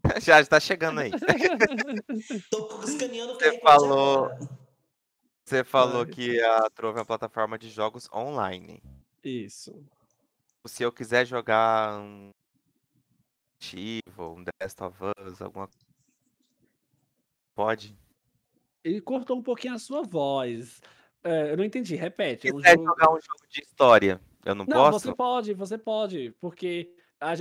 já, já tá chegando aí. Tô escaneando Você falou. Você falou que a Trove é uma plataforma de jogos online. Isso. Se eu quiser jogar um Tivo, um Dest of Us, alguma Pode. Ele cortou um pouquinho a sua voz. É, eu não entendi, repete. Se quiser é um jogo... jogar um jogo de história, eu não, não posso? Não, você pode, você pode, porque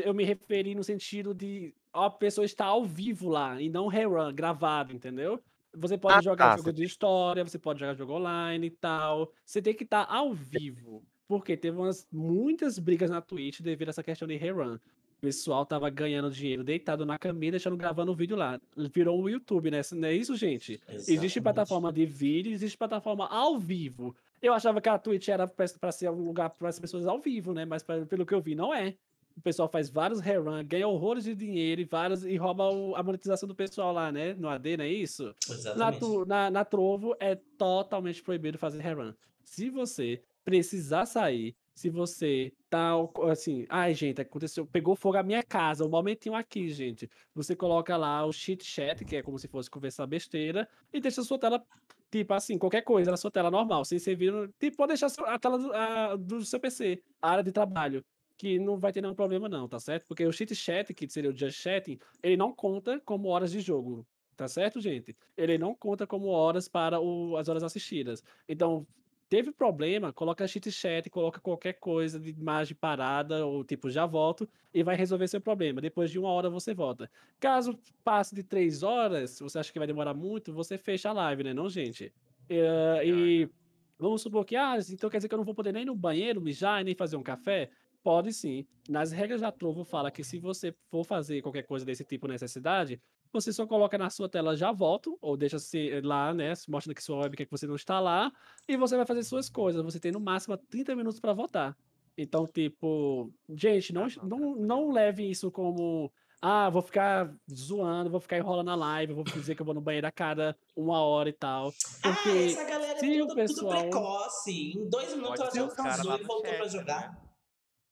eu me referi no sentido de a pessoa está ao vivo lá e não rerun, gravado, entendeu? Você pode ah, jogar tá, jogo de história, você pode jogar jogo online e tal. Você tem que estar ao vivo. Porque teve umas, muitas brigas na Twitch devido a essa questão de rerun. O pessoal tava ganhando dinheiro deitado na cama e deixando gravando o vídeo lá. Virou o YouTube, né? Não é isso, gente? Exatamente. Existe plataforma de vídeo, existe plataforma ao vivo. Eu achava que a Twitch era para ser um lugar para as pessoas ao vivo, né? Mas pra, pelo que eu vi, não é. O pessoal faz vários rerun, ganha horrores de dinheiro e, vários, e rouba o, a monetização do pessoal lá, né? No AD, não é isso? Exatamente. Na, na, na Trovo é totalmente proibido fazer rerun. Se você precisar sair, se você tá assim, ai gente, aconteceu, pegou fogo a minha casa, um momentinho aqui, gente. Você coloca lá o chit chat, que é como se fosse conversar besteira, e deixa a sua tela, tipo assim, qualquer coisa na sua tela normal, sem servir, tipo, pode deixar a tela do, a, do seu PC, a área de trabalho que não vai ter nenhum problema não, tá certo? Porque o chit chat, que seria o just chatting, ele não conta como horas de jogo, tá certo, gente? Ele não conta como horas para o, as horas assistidas. Então, Teve problema, coloca cheat chat, coloca qualquer coisa de imagem parada ou tipo já volto e vai resolver seu problema. Depois de uma hora você volta. Caso passe de três horas, você acha que vai demorar muito, você fecha a live, né, não, gente? Uh, e vamos supor que, ah, então quer dizer que eu não vou poder nem ir no banheiro mijar, nem fazer um café? Pode sim. Nas regras da Trovo fala que se você for fazer qualquer coisa desse tipo necessidade, você só coloca na sua tela já volto, ou deixa se lá, né? Mostra que sua webcam que você não está lá, e você vai fazer suas coisas. Você tem no máximo 30 minutos para votar. Então, tipo, gente, não, não, não leve isso como. Ah, vou ficar zoando, vou ficar enrolando a live, vou dizer que eu vou no banheiro a cada uma hora e tal. Porque ah, essa galera é tudo, pessoal... tudo precoce. Em dois minutos ela já cansou e voltou pra jogar.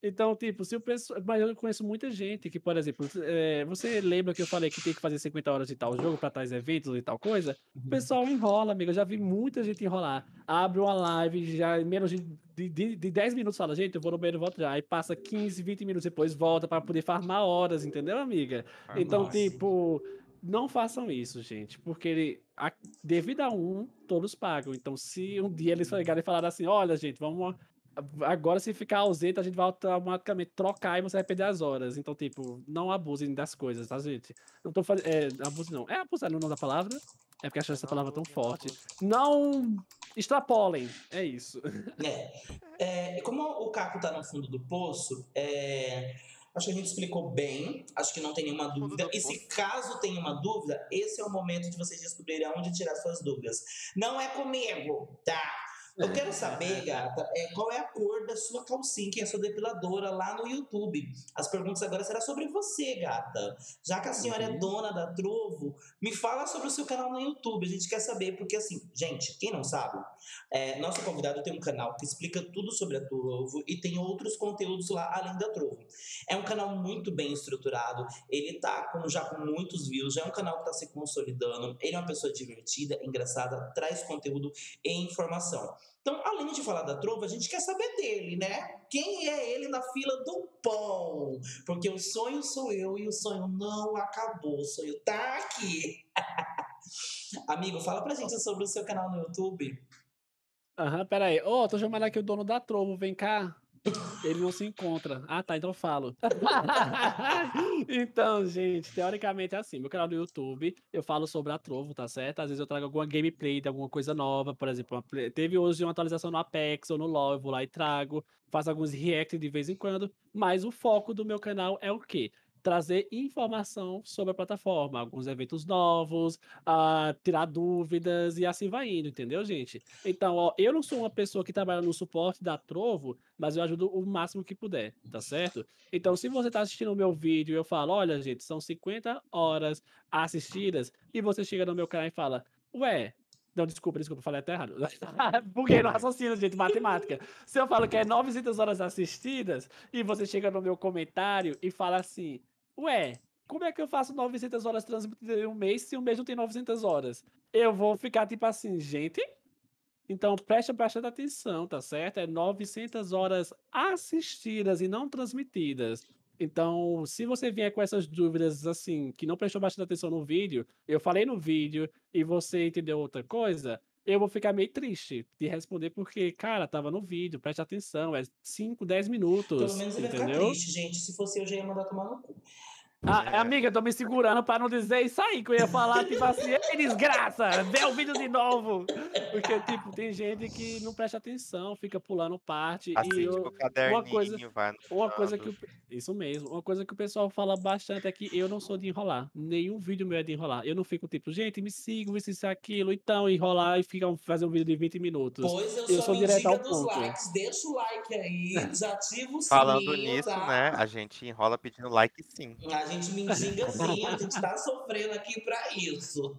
Então, tipo, se o pessoal. Mas eu conheço muita gente que, por exemplo, é, você lembra que eu falei que tem que fazer 50 horas de tal jogo para tais eventos e tal coisa? Uhum. O pessoal enrola, amigo. Eu já vi muita gente enrolar. Abre uma live, já em menos de, de, de 10 minutos fala, gente, eu vou no banheiro e volto já. Aí passa 15, 20 minutos depois, volta para poder farmar horas, entendeu, amiga? Ah, então, nossa. tipo, não façam isso, gente, porque ele, a, devido a um, todos pagam. Então, se um dia eles chegarem e falar assim, olha, gente, vamos Agora, se ficar ausente, a gente vai automaticamente trocar e você vai perder as horas. Então, tipo, não abusem das coisas, tá, gente? Não tô fazendo. É, abuse não. É abusar no nome da palavra? É porque acho essa palavra tão forte. Não extrapolem. É isso. É. é como o Caco tá no fundo do poço, é. Acho que a gente explicou bem, acho que não tem nenhuma dúvida. E se caso tenha uma dúvida, esse é o momento de vocês descobrirem onde tirar suas dúvidas. Não é comigo, tá? Eu quero saber, gata, é, qual é a cor da sua calcinha, que é a sua depiladora lá no YouTube. As perguntas agora serão sobre você, gata. Já que a senhora é uhum. é dona da Trovo, me fala sobre o seu canal no YouTube. A gente quer saber, porque assim, gente, quem não sabe, é, nosso convidado tem um canal que explica tudo sobre a Trovo e tem outros conteúdos lá além da Trovo. É um canal muito bem estruturado, ele tá com, já com muitos views, já é um canal que tá se consolidando, ele é uma pessoa divertida, engraçada, traz conteúdo e informação. Então, além de falar da Trovo, a gente quer saber dele, né? Quem é ele na fila do pão? Porque o sonho sou eu e o sonho não acabou. O sonho tá aqui. Amigo, fala pra gente sobre o seu canal no YouTube. Aham, pera aí. Ô, tô chamando aqui o dono da Trovo, vem cá. Ele não se encontra. Ah, tá, então eu falo. então, gente, teoricamente é assim. Meu canal do YouTube, eu falo sobre a Trovo, tá certo? Às vezes eu trago alguma gameplay de alguma coisa nova, por exemplo, teve hoje uma atualização no Apex ou no LoL, eu vou lá e trago, faço alguns react de vez em quando, mas o foco do meu canal é o quê? Trazer informação sobre a plataforma, alguns eventos novos, ah, tirar dúvidas e assim vai indo, entendeu, gente? Então, ó, eu não sou uma pessoa que trabalha no suporte da Trovo, mas eu ajudo o máximo que puder, tá certo? Então, se você tá assistindo o meu vídeo e eu falo, olha, gente, são 50 horas assistidas, e você chega no meu canal e fala, ué, não, desculpa, desculpa, falei até errado. Porque no raciocínio, gente, matemática. Se eu falo que é 900 horas assistidas, e você chega no meu comentário e fala assim, ué, como é que eu faço 900 horas transmitidas em um mês se um mês não tem 900 horas? Eu vou ficar tipo assim, gente, então, preste bastante atenção, tá certo? É 900 horas assistidas e não transmitidas. Então, se você vier com essas dúvidas assim, que não prestou bastante atenção no vídeo, eu falei no vídeo e você entendeu outra coisa, eu vou ficar meio triste de responder porque, cara, tava no vídeo, preste atenção, é 5, 10 minutos, Pelo menos ele vai ficar entendeu? triste, gente. Se fosse eu, já ia mandar tomar no cu. Ah, É. amiga, eu tô me segurando pra não dizer isso aí, que eu ia falar, tipo assim, ei, desgraça, vê o vídeo de novo. Porque, tipo, tem gente que não presta atenção, fica pulando parte. Assim, e eu, tipo, caderninho, coisa- vai uma coisa que isso mesmo, uma coisa que o pessoal fala bastante é que eu não sou de enrolar. Nenhum vídeo meu é de enrolar. Eu não fico tipo, gente, me sigam, isso, isso, aquilo, então, enrolar e ficar, fazer um vídeo de 20 minutos. Pois eu, Eu sou a direto ao ponto. likes. Deixa o like aí, desativa o Falando sininho, nisso, tá? né? A gente enrola pedindo like sim. A gente mendiga sim, a gente tá sofrendo aqui pra isso.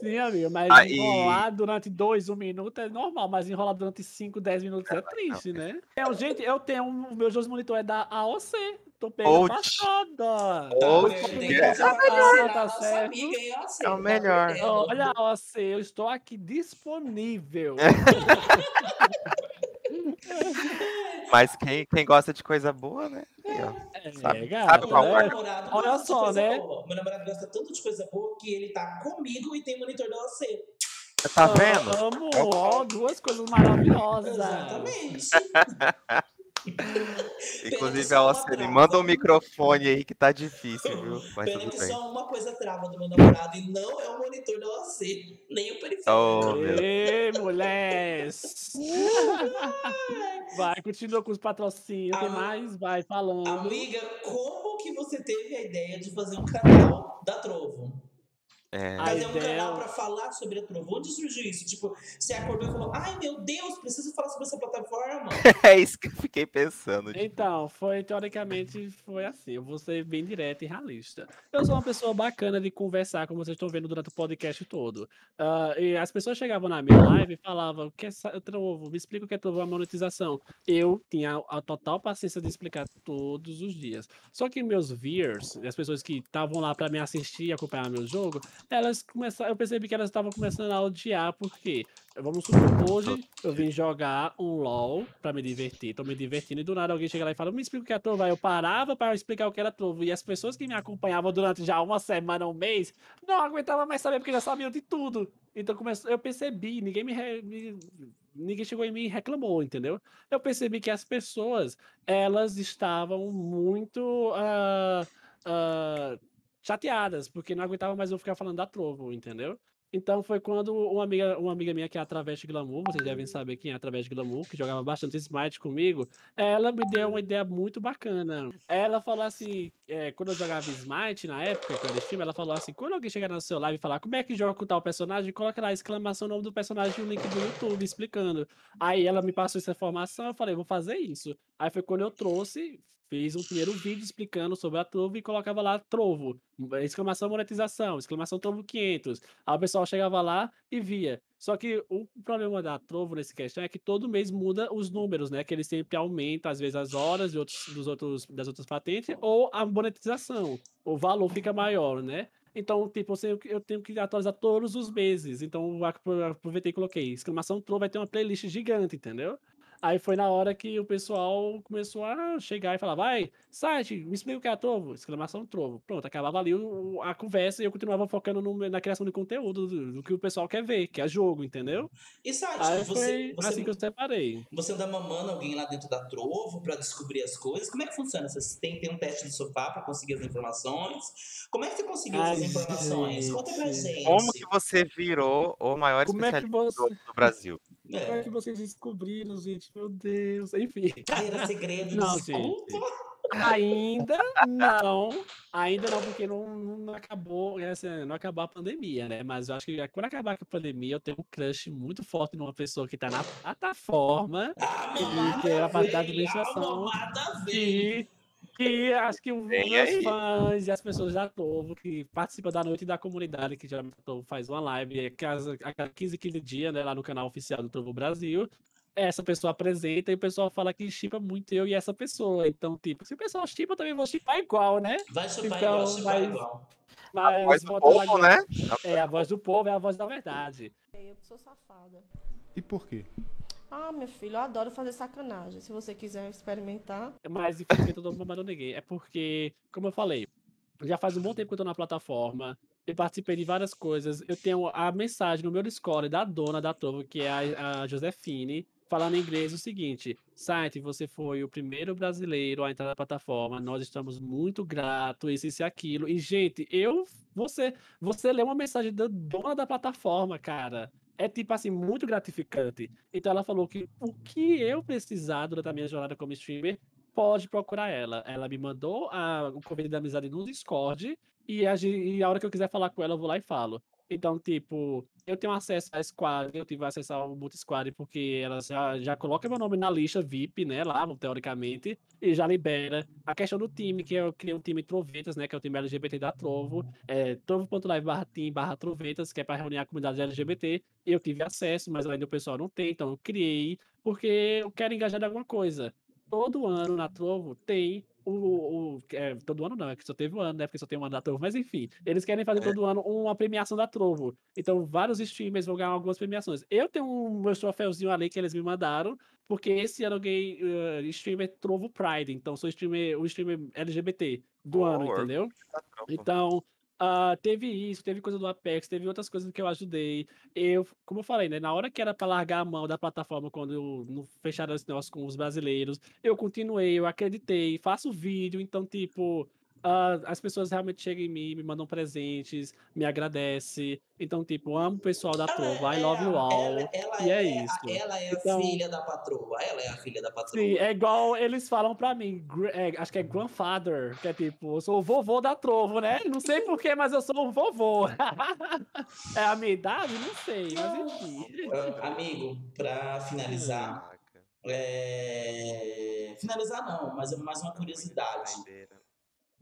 Sim, amigo, mas e- enrolar durante dois, um minuto é normal, mas enrolar durante 5, 10 minutos é triste, né? É, gente, eu tenho, um- o meu jogo monitor é da AOC, tô pegando passada. Tá, eu é. tá aí, É o melhor. Olha, AOC, eu estou aqui disponível. Mas quem, quem gosta de coisa boa, né? É, Sabe- gata, sabe qual Meu né? Olha só, coisa né? boa. Meu namorado gosta tanto de coisa boa que ele tá comigo e tem monitor da OC. Tá vendo? Amo, É ó, duas coisas maravilhosas. Exatamente. Inclusive a Oceli, trava. manda um microfone aí que tá difícil, viu? Mas Pena tudo que bem. só uma coisa trava do meu namorado e não é o monitor da OC, nem o periférico. Oh, meu Ê, mulher! Vai, continua com os patrocínios. Tem mais? Vai falando. Amiga, como que você teve a ideia de fazer um canal da Trovo? É, Fazer um ideia- canal pra falar sobre a Trovo. Onde surgiu isso? Tipo, você acordou e falou: Ai meu Deus, preciso falar sobre essa plataforma. é isso que eu fiquei pensando. tipo, Então, foi teoricamente foi assim. Eu vou ser bem direto e realista. Eu sou uma pessoa bacana de conversar, como vocês estão vendo durante o podcast todo. Ah, e as pessoas chegavam na minha live e falavam: o que é trovo? Me explica o que é trovo a monetização. Eu tinha a total paciência de explicar todos os dias. Só que meus viewers, as pessoas que estavam lá para me assistir e acompanhar meu jogo, elas começaram, eu percebi que elas estavam começando a odiar, porque, vamos supor, hoje eu vim jogar um LOL pra me divertir, tô me divertindo, e do nada alguém chega lá e fala, me explica o que é trovo, aí eu parava para explicar o que era trovo, e as pessoas que me acompanhavam durante já uma semana, um mês, não aguentavam mais saber, porque já sabiam de tudo. Então começou, eu percebi, ninguém me, me- ninguém chegou em mim e reclamou, entendeu? Eu percebi que as pessoas, elas estavam muito ah, ah, chateadas, porque não aguentava mais eu ficar falando da Trovo, entendeu? Então foi quando uma amiga, uma amiga minha que é a Travesti Glamour, vocês devem saber quem é a Travesti Glamour, que jogava bastante Smite comigo, ela me deu uma ideia muito bacana. Ela falou assim, é, quando eu jogava Smite na época, que eu ela falou assim, quando alguém chegar no seu live e falar como é que joga com tal personagem, coloca lá exclamação o nome do personagem e o link do YouTube explicando. Aí ela me passou essa informação, eu falei, vou fazer isso. Aí foi quando eu trouxe, fiz um primeiro vídeo explicando sobre a Trovo e colocava lá Trovo, exclamação monetização, exclamação Trovo 500. Aí o pessoal chegava lá e via. Só que o problema da Trovo nesse questão é que todo mês muda os números, né? Que ele sempre aumenta, às vezes, as horas de outros, dos outros, das outras patentes ou a monetização. O valor fica maior, né? Então, tipo, eu, tenho que atualizar todos os meses. Então, aproveitei e coloquei. Exclamação Trovo vai ter uma playlist gigante, entendeu? Aí foi na hora que o pessoal começou a chegar e falar, vai, site, me explica o que é trovo, exclamação trovo. Pronto, acabava ali o, a conversa e eu continuava focando no, na criação de conteúdo do, do, que o pessoal quer ver, que é jogo, entendeu? E site, Aí você, foi você, assim que eu separei. você anda mamando alguém lá dentro da Trovo pra descobrir as coisas? Como é que funciona? Você tem, tem um teste no sofá pra conseguir as informações? Como é que você conseguiu Ai, essas informações? Conta pra gente. gente. Como que você virou o maior Como é que especialista você- do Brasil? Como é É. que vocês descobriram, gente? Meu Deus. Enfim. Carreira segredo, Não, desculpa. Ainda não, ainda não, porque não, não acabou, essa, não acabou a pandemia, né? Mas eu acho que quando acabar a pandemia, eu tenho um crush muito forte numa pessoa que tá na plataforma, Ah, que mamada é a parte da administração, a mamada veio. Que, acho que os Vem meus aí. fãs e as pessoas da Tovo, que participam da noite da comunidade, que geralmente a Tovo faz uma live a cada, a cada 15, 15 dias, né, lá no canal oficial do Trovo Brasil. Essa pessoa apresenta e o pessoal fala que chipa muito eu e essa pessoa. Então, tipo, se o pessoal chipa, eu também vou chipar igual, né? Vai chupar Então, igual, chupar mas- igual. Mas Voz do lá povo, né? É, a voz do povo é a voz da verdade. Eu sou safada. E por quê? Ah, meu filho, eu adoro fazer sacanagem. Se você quiser experimentar. Mas infelizmente eu tô mamando ninguém. É porque, como eu falei, já faz um bom tempo que eu tô na plataforma. Eu participei de várias coisas. Eu tenho a mensagem no meu Discord da dona da Trovo, que é a, a Josefine, falando em inglês o seguinte: site, você foi o primeiro brasileiro a entrar na plataforma. Nós estamos muito gratos, isso, isso e aquilo. E, gente, eu. Você, você lê uma mensagem da dona da plataforma, cara. É tipo assim, muito gratificante. Então ela falou que o que eu precisar durante a minha jornada como streamer, pode procurar ela. Ela me mandou a, o convite da amizade no Discord e a, e a hora que eu quiser falar com ela, eu vou lá e falo. Então, tipo, eu tenho acesso à Squad, eu tive acesso ao Multisquad porque ela já, já coloca meu nome na lista VIP, né, lá, teoricamente, e já libera. A questão do time, que eu criei um time Trovetas, né, que é o time LGBT da Trovo, é trovo.live barra team barra Trovetas, que é para reunir a comunidade LGBT. Eu tive acesso, mas ainda o pessoal não tem, então eu criei, porque eu quero engajar em alguma coisa todo ano na Trovo tem o. o- é, todo ano não, é que só teve um ano, né? Porque só tem um ano da Trovo, mas enfim, eles querem fazer todo ano uma premiação da Trovo. Então, vários streamers vão ganhar algumas premiações. Eu tenho um meu troféuzinho ali que eles me mandaram, porque esse ano eu ganhei eh, streamer Trovo Pride, então sou streamer, o streamer LGBT do Oh, ano, entendeu? Então, ah, teve isso, teve coisa do Apex, teve outras coisas que eu ajudei. Eu, como eu falei, né? Na hora que era para largar a mão da plataforma, quando não fecharam esse negócio com os brasileiros, eu continuei, eu acreditei, faço vídeo, então, tipo. Ah, as pessoas realmente chegam em mim, me mandam presentes, me agradecem. Então, tipo, amo o pessoal da Ela Trova, I é love you a- all. Ela, ela e é, é, a- isso. ela é a Então- filha da patroa. Ela é a filha da patroa. Sim, é igual eles falam pra mim, é, acho que é grandfather, que é tipo, eu sou o vovô da Trovo, né? Não sei porquê, mas eu sou o vovô. é a minha idade? Não sei, mas enfim. Ah, amigo, pra finalizar, é... finalizar não, mas é mais uma curiosidade.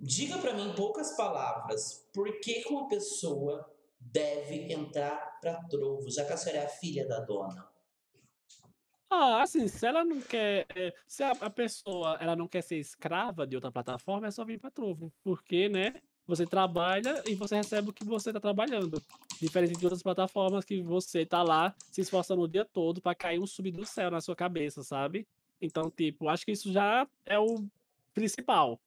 Diga pra mim em poucas palavras, por que que uma pessoa deve entrar pra Trovo, já que a senhora é a filha da dona? Ah, assim, se ela não quer. é, Se a, a pessoa ela não quer ser escrava de outra plataforma, é só vir pra Trovo. Porque, né? Você trabalha e você recebe o que você tá trabalhando. Diferente de outras plataformas que você tá lá se esforçando o dia todo pra cair um sub do céu na sua cabeça, sabe? Então, tipo, acho que isso já é o principal.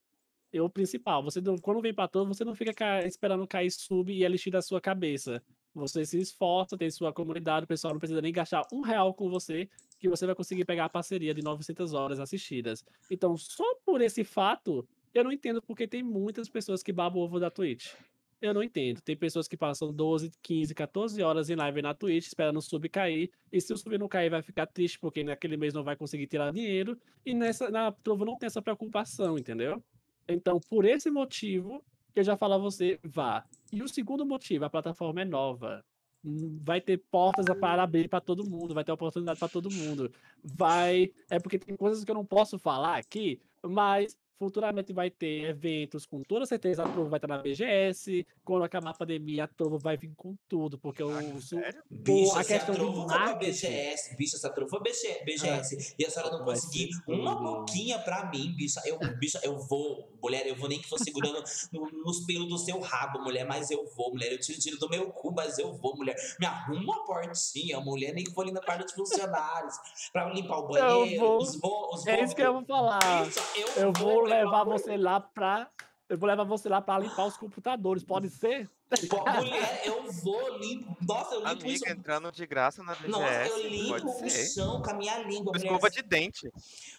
É o principal. Você quando vem pra Trovo, você não fica ca- esperando cair sub e elixir da sua cabeça. Você se esforça, tem sua comunidade, o pessoal não precisa nem gastar um real com você que você vai conseguir pegar a parceria de 900 horas assistidas. Então, só por esse fato, eu não entendo porque tem muitas pessoas que babam ovo da Twitch. Eu não entendo. Tem pessoas que passam 12, 15, 14 horas em live na Twitch esperando o sub cair. E se o sub não cair, vai ficar triste porque naquele mês não vai conseguir tirar dinheiro. E nessa, na Trovo não tem essa preocupação, entendeu? Então, por esse motivo, eu já falo a você, vá. E o segundo motivo, a plataforma é nova. Hum, Vai ter portas para abrir para todo mundo, vai ter oportunidade para todo mundo. Vai. É porque tem coisas que eu não posso falar aqui, mas Futuramente vai ter eventos, com toda certeza a Trovo vai estar na BGS. Quando acabar a pandemia, a Trovo vai vir com tudo, porque eu sou Bicho, a a questão do pra marketing. BGS, bicho, se a Trovo BG, BGS e a senhora não conseguir uma boquinha pra mim, bicho, eu, bicho, eu vou, mulher, eu vou nem que for segurando no- nos pelos do seu rabo, mulher, mas eu vou, mulher, eu tiro tiro do meu cu, mas eu vou, mulher, me arruma uma portinha, mulher, nem que for ali na parte dos funcionários, pra limpar o banheiro, vou. os vo, os É isso que eu vou falar. Bicho, Eu vou levar você lá pra. Eu vou levar você lá pra limpar os computadores, pode ser? Pô, Mulher, eu vou limpo. Nossa, eu limpo isso. Amiga, entrando de graça na BGS. Nossa, eu limpo o chão com a minha língua. Escova de dente.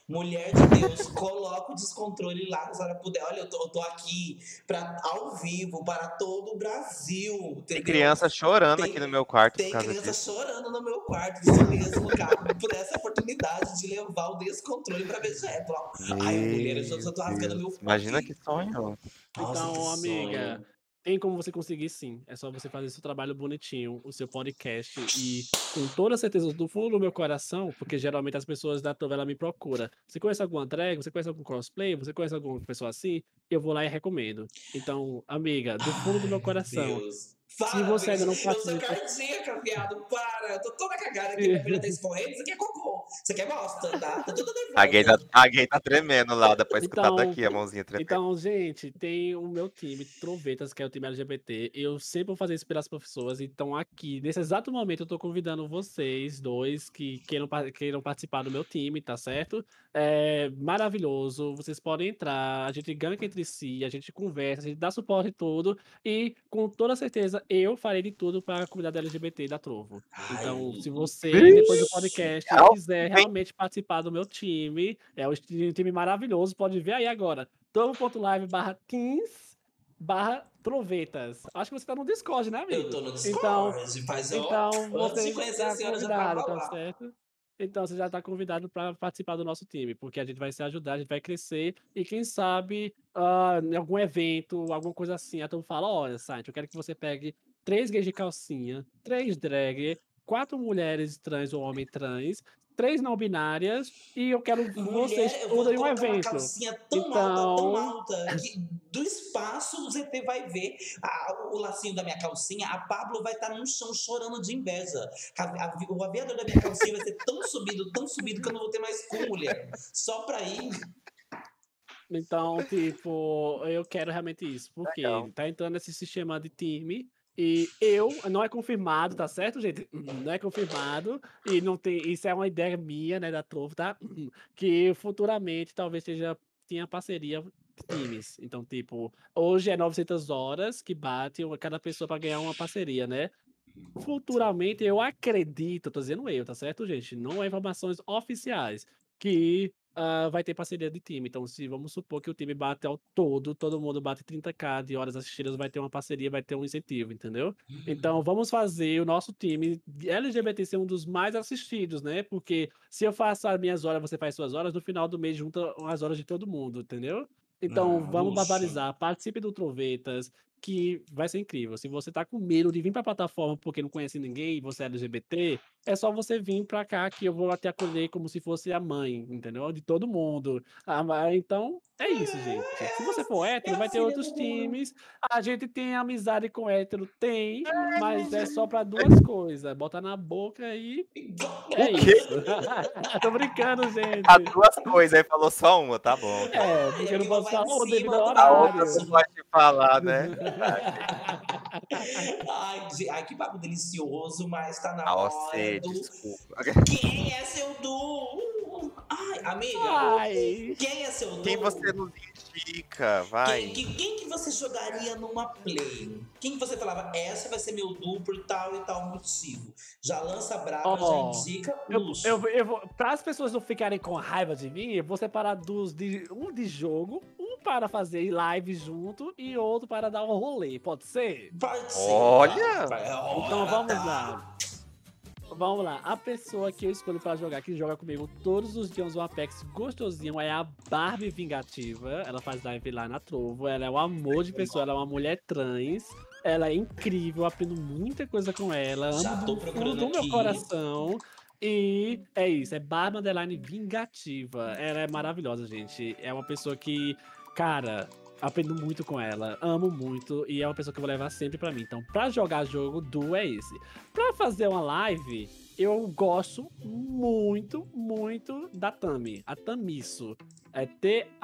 mulher de Deus, coloca o descontrole lá se a senhora puder. Olha, eu tô, eu tô aqui pra, ao vivo para todo o Brasil. Tem criança chorando Tem- aqui no meu quarto Tem por causa criança disso. chorando no meu quarto, isso mesmo, cara, por essa oportunidade de levar o descontrole pra. Pô, Ai, mulher, eu só tô rasgando meu Imagina aqui. que sonho. Nossa, então, que amiga, sonho. Tem como você conseguir sim. É só você fazer seu trabalho bonitinho, o seu podcast e com toda certeza do fundo do meu coração, porque geralmente as pessoas da novela me procuram. Você conhece alguma drag? Você conhece algum cosplay? Você conhece alguma pessoa assim? Eu vou lá e recomendo. Então, amiga, do fundo do meu Ai, coração. Deus. Se você ainda não bicho, Eu sou participa- cardíaca, viado. Para. Eu tô toda cagada aqui. Minha filha tá escorrendo. Isso aqui é cocô. Isso aqui é bosta, tá? Tô toda nervosa. A gay, tá, a gay tá tremendo lá, dá pra escutar Então- daqui a mãozinha tremendo. Então, gente, tem o meu time, Trovetas, que é o time LGBT. Eu sempre vou fazer isso pelas pessoas. Então, aqui, nesse exato momento, eu tô convidando vocês dois que queiram, queiram participar do meu time, tá certo? É maravilhoso. Vocês podem entrar, a gente ganha entre si, a gente conversa, a gente dá suporte e tudo. E, com toda certeza, eu farei de tudo para a comunidade LGBT da Trovo. Então, Ai, se você, depois do podcast, quiser realmente participar do meu time, é um time maravilhoso, pode ver aí agora. Trovo.live barra teams barra trovetas. Acho que você tá no Discord, né, amigo? Eu tô no Então, Discord. Faz então antes de você a tá convidado, tá certo? Então você já está convidado para participar do nosso time, porque a gente vai se ajudar, a gente vai crescer e quem sabe ah, em algum evento, alguma coisa assim, a turma fala, olha, Saint, eu quero que você pegue três gays de calcinha, três drag, quatro mulheres trans ou homem trans, três não binárias e eu quero vocês Mulher, eu vou tudo em um colocar uma evento. calcinha tão alta, Então- tão alta, que do espaço o ZT vai ver a- o lacinho da minha calcinha, a Pablo vai estar no chão chorando de inveja. A- a- o aviador da minha calcinha vai ser tão subido, tão subido que eu não vou ter mais cu, mulher. Só pra ir. Então, tipo, eu quero realmente isso, porque Legal. tá entrando esse sistema de time e eu, não é confirmado, tá certo, gente? Não é confirmado e não tem, isso é uma ideia minha, né, da Trovo, tá? Que futuramente talvez seja, tenha parceria times. Então, tipo, hoje é 900 horas que bate cada pessoa para ganhar uma parceria, né? Futuramente, eu acredito, tô dizendo eu, tá certo, gente? Não é informações oficiais, que ah, vai ter parceria de time. Então, se vamos supor que o time bate ao todo, todo mundo bate 30k de horas assistidas, vai ter uma parceria, vai ter um incentivo, entendeu? Então, vamos fazer o nosso time LGBT ser um dos mais assistidos, né? Porque se eu faço as minhas horas, você faz suas horas, no final do mês junta as horas de todo mundo, entendeu? Então, Ah, vamos luxo. barbarizar, participe do Trovetas, que vai ser incrível. Se você tá com medo de vir pra plataforma porque não conhece ninguém e você é LGBT, é só você vir pra cá que eu vou até acolher como se fosse a mãe, entendeu? De todo mundo. Ah, mas- então, é isso, gente. Se você for hétero, vai ter outros times. A gente tem amizade com hétero? Tem, mas é só pra duas coisas. Bota na boca e é O quê? isso. Tô brincando, gente. As duas coisas, aí falou só uma, tá bom. É, porque eu não posso falar "Ô, devido ao do- A horário. outra não pode falar, né? Ai, de- ai, que papo delicioso, mas tá na Ah, hora você, do... desculpa. Quem é seu Du? Ai, amiga, Ai. quem é seu Du? Quem você nos indica? Vai. Quem, que- quem que você jogaria numa play? Quem que você falava, essa vai ser meu Du por tal e tal motivo? Já lança brava, Ó, já indica Eu, luxo. eu, eu vou, para as pessoas não ficarem com raiva de mim, eu vou separar dos de, um de jogo, um para fazer live junto e outro para dar um rolê, pode ser? Pode ser, Olha! vai, Então vamos tá. lá. Vamos lá, a pessoa que eu escolho para jogar, que joga comigo todos os dias no Apex gostosinho, é a Barbie Vingativa. Ela faz live lá na Trovo, ela é um amor de pessoa, ela é uma mulher trans. Ela é incrível, aprendo muita coisa com ela. Já Amo tô do fundo do meu coração. E é isso, é Barba Underline Vingativa. Ela é maravilhosa, gente. É uma pessoa que, cara, aprendo muito com ela, amo muito e é uma pessoa que eu vou levar sempre pra mim. Então, pra jogar jogo, do é esse. Pra fazer uma live, eu gosto muito, muito da Tami, a Tamisso. É T-A-M-I-H-S-U.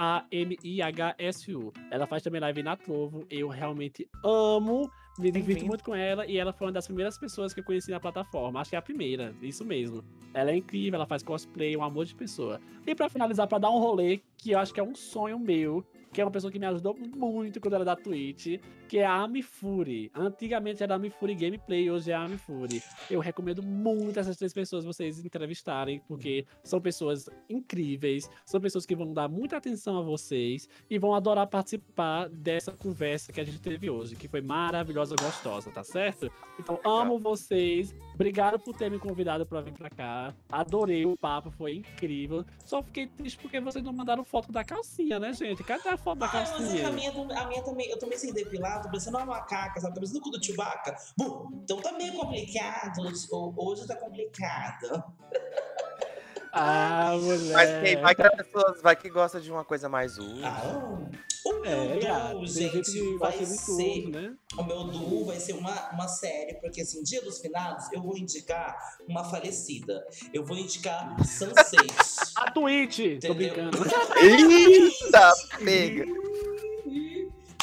Ela faz também live na Trovo. Eu realmente amo, me divirto muito com ela e ela foi uma das primeiras pessoas que eu conheci na plataforma. Acho que é a primeira, isso mesmo. Ela é incrível, ela faz cosplay, um amor de pessoa. E pra finalizar, pra dar um rolê, que eu acho que é um sonho meu, que é uma pessoa que me ajudou muito quando era da Twitch, que é a Ami Fury. Antigamente era a Ami Fury Gameplay, hoje é a Ami Fury. Eu recomendo muito essas três pessoas vocês entrevistarem, porque são pessoas incríveis, são pessoas que vão dar muita atenção a vocês e vão adorar participar dessa conversa que a gente teve hoje, que foi maravilhosa, gostosa, tá certo? Então, amo vocês. Obrigado por ter me convidado pra vir pra cá. Adorei o papo, foi incrível. Só fiquei triste porque vocês não mandaram foto da calcinha, né, gente? Cadê a foto da Ah, mas a calcinha? minha, a minha também, eu também sem depilar, tô parecendo uma macaca, sabe? Tô parecendo o cu do Chewbacca. Bom, então tá meio complicado, hoje- tá complicado. Ah, mulher. Mas quem vai que a pessoa vai que gosta de uma coisa mais útil. Ah, o meu É, duo, tem gente vai ser... tudo, né? O meu duo vai ser uma, uma série, porque assim, Dia dos Finados, eu vou indicar uma falecida. Eu vou indicar Sunset. A Twitch! Tô brincando. Eita, pega!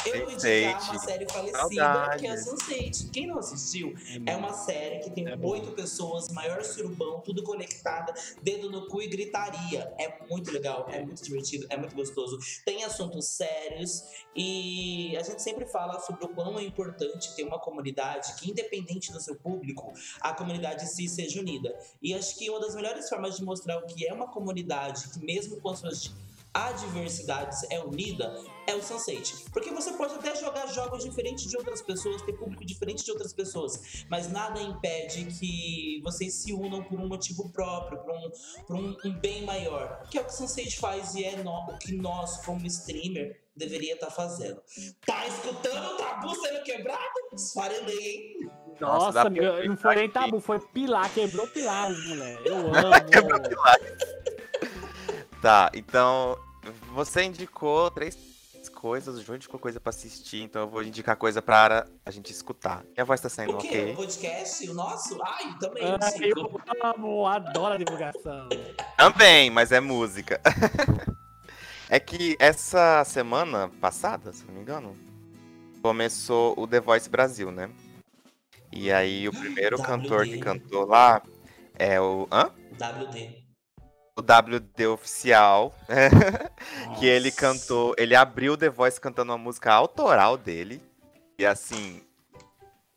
Eu vou indicar Sense8. uma série falecida, Saudades. que é a Sunset. Quem não assistiu, é uma série que tem É oito pessoas, maior surubão, tudo conectada, dedo no cu e gritaria. É muito legal, é muito divertido, é muito gostoso. Tem assuntos sérios e a gente sempre fala sobre o quão é importante ter uma comunidade que, independente do seu público, a comunidade em si seja unida. E acho que uma das melhores formas de mostrar o que é uma comunidade que, mesmo com suas adversidades, é unida é o Sunset. Porque você pode até jogar jogos diferentes de outras pessoas, ter público diferente de outras pessoas, mas nada impede que vocês se unam por um motivo próprio, por um, por um, um bem maior. Que é o que o Sunset faz e é no- o que nós, como streamer, deveria estar fazendo. Tá escutando o tabu sendo quebrado? Esfarelei, hein? Nossa, Nossa, não foi nem tabu, foi pilar, quebrou pilares, mulher. Eu amo. Tá, então você indicou três coisas, o João indicou coisa pra assistir, então eu vou indicar coisa pra a gente escutar. Minha voz tá saindo O quê? ok? O podcast? O nosso? Ai, também. Ah, sim. eu amo, adoro a divulgação. Também, mas é música. é que essa semana passada, se não me engano, começou o The Voice Brasil, né? E aí o primeiro WD. cantor que cantou lá é o. Hã? WD. O WD oficial. que ele cantou. Ele abriu o The Voice cantando uma música autoral dele. E assim.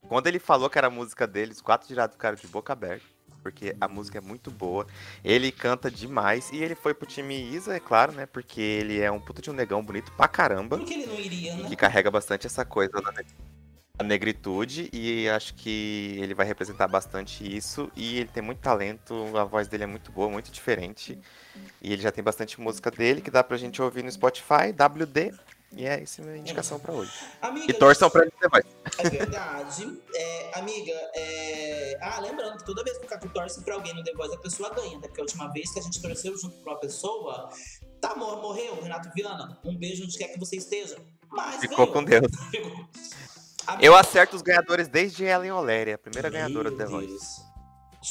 Quando ele falou que era a música dele, os quatro girados ficaram de boca aberta. Porque a música é muito boa. Ele canta demais. E ele foi pro time Isa, é claro, né? Porque ele é um puta de um negão bonito pra caramba. Por que ele não iria, né? Que carrega bastante essa coisa da da negritude. E acho que ele vai representar bastante isso. E ele tem muito talento. A voz dele é muito boa, muito diferente. E ele já tem bastante música dele que dá pra gente ouvir no Spotify, WD. E é a minha indicação pra hoje. Amiga, E torçam pra ele ter voz. É verdade. É, amiga, é... ah, lembrando que toda vez que o Caco torce pra alguém no The Voice, a pessoa ganha, né? Porque a última vez que a gente torceu junto pra uma pessoa, tá, mor- morreu, Renato Viana. Um beijo onde quer que você esteja. Mas Ficou ganhou. com Deus. Amiga, Eu acerto os ganhadores desde Ellen Oléria, a primeira ganhadora do The meu Voice.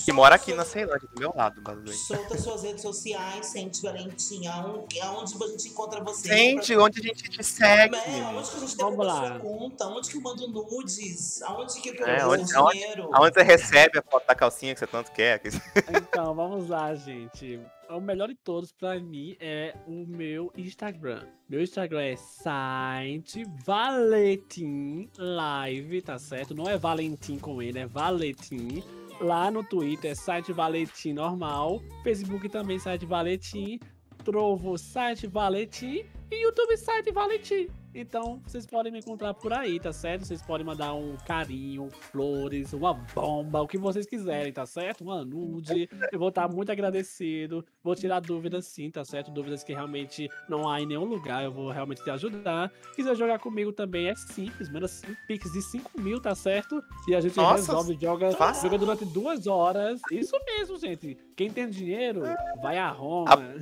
Que mora aqui Solta na suas- Ceilândia, do meu lado, way. Solta suas redes sociais, sente Valentim, aonde, aonde a gente encontra você. Gente, onde a gente te segue? É, onde que a gente Vamos lá. sua conta? Onde que eu mando nudes? Aonde que eu É, onde- o dinheiro? Aonde você recebe a foto da calcinha que você tanto quer? Então, vamos lá, gente. O melhor de todos pra mim é o meu Instagram. Meu Instagram é site Valetim Live, tá certo? Não é Valentim com ele, é Valetim. Lá no Twitter site Valetim normal. Facebook também site Valetim. Trovo site Valetim. E YouTube site Valetim. Então, vocês podem me encontrar por aí, tá certo? Vocês podem mandar um carinho, flores, uma bomba, o que vocês quiserem, tá certo? Uma nude. Eu vou estar muito agradecido. Vou tirar dúvidas sim, tá certo? Dúvidas que realmente não há em nenhum lugar. Eu vou realmente te ajudar. Quiser jogar comigo também é simples. Manda 5 pix de 5 mil, tá certo? E a gente Nossa, resolve, joga, fácil. joga durante duas horas. Isso mesmo, gente. Quem tem dinheiro, vai a Roma.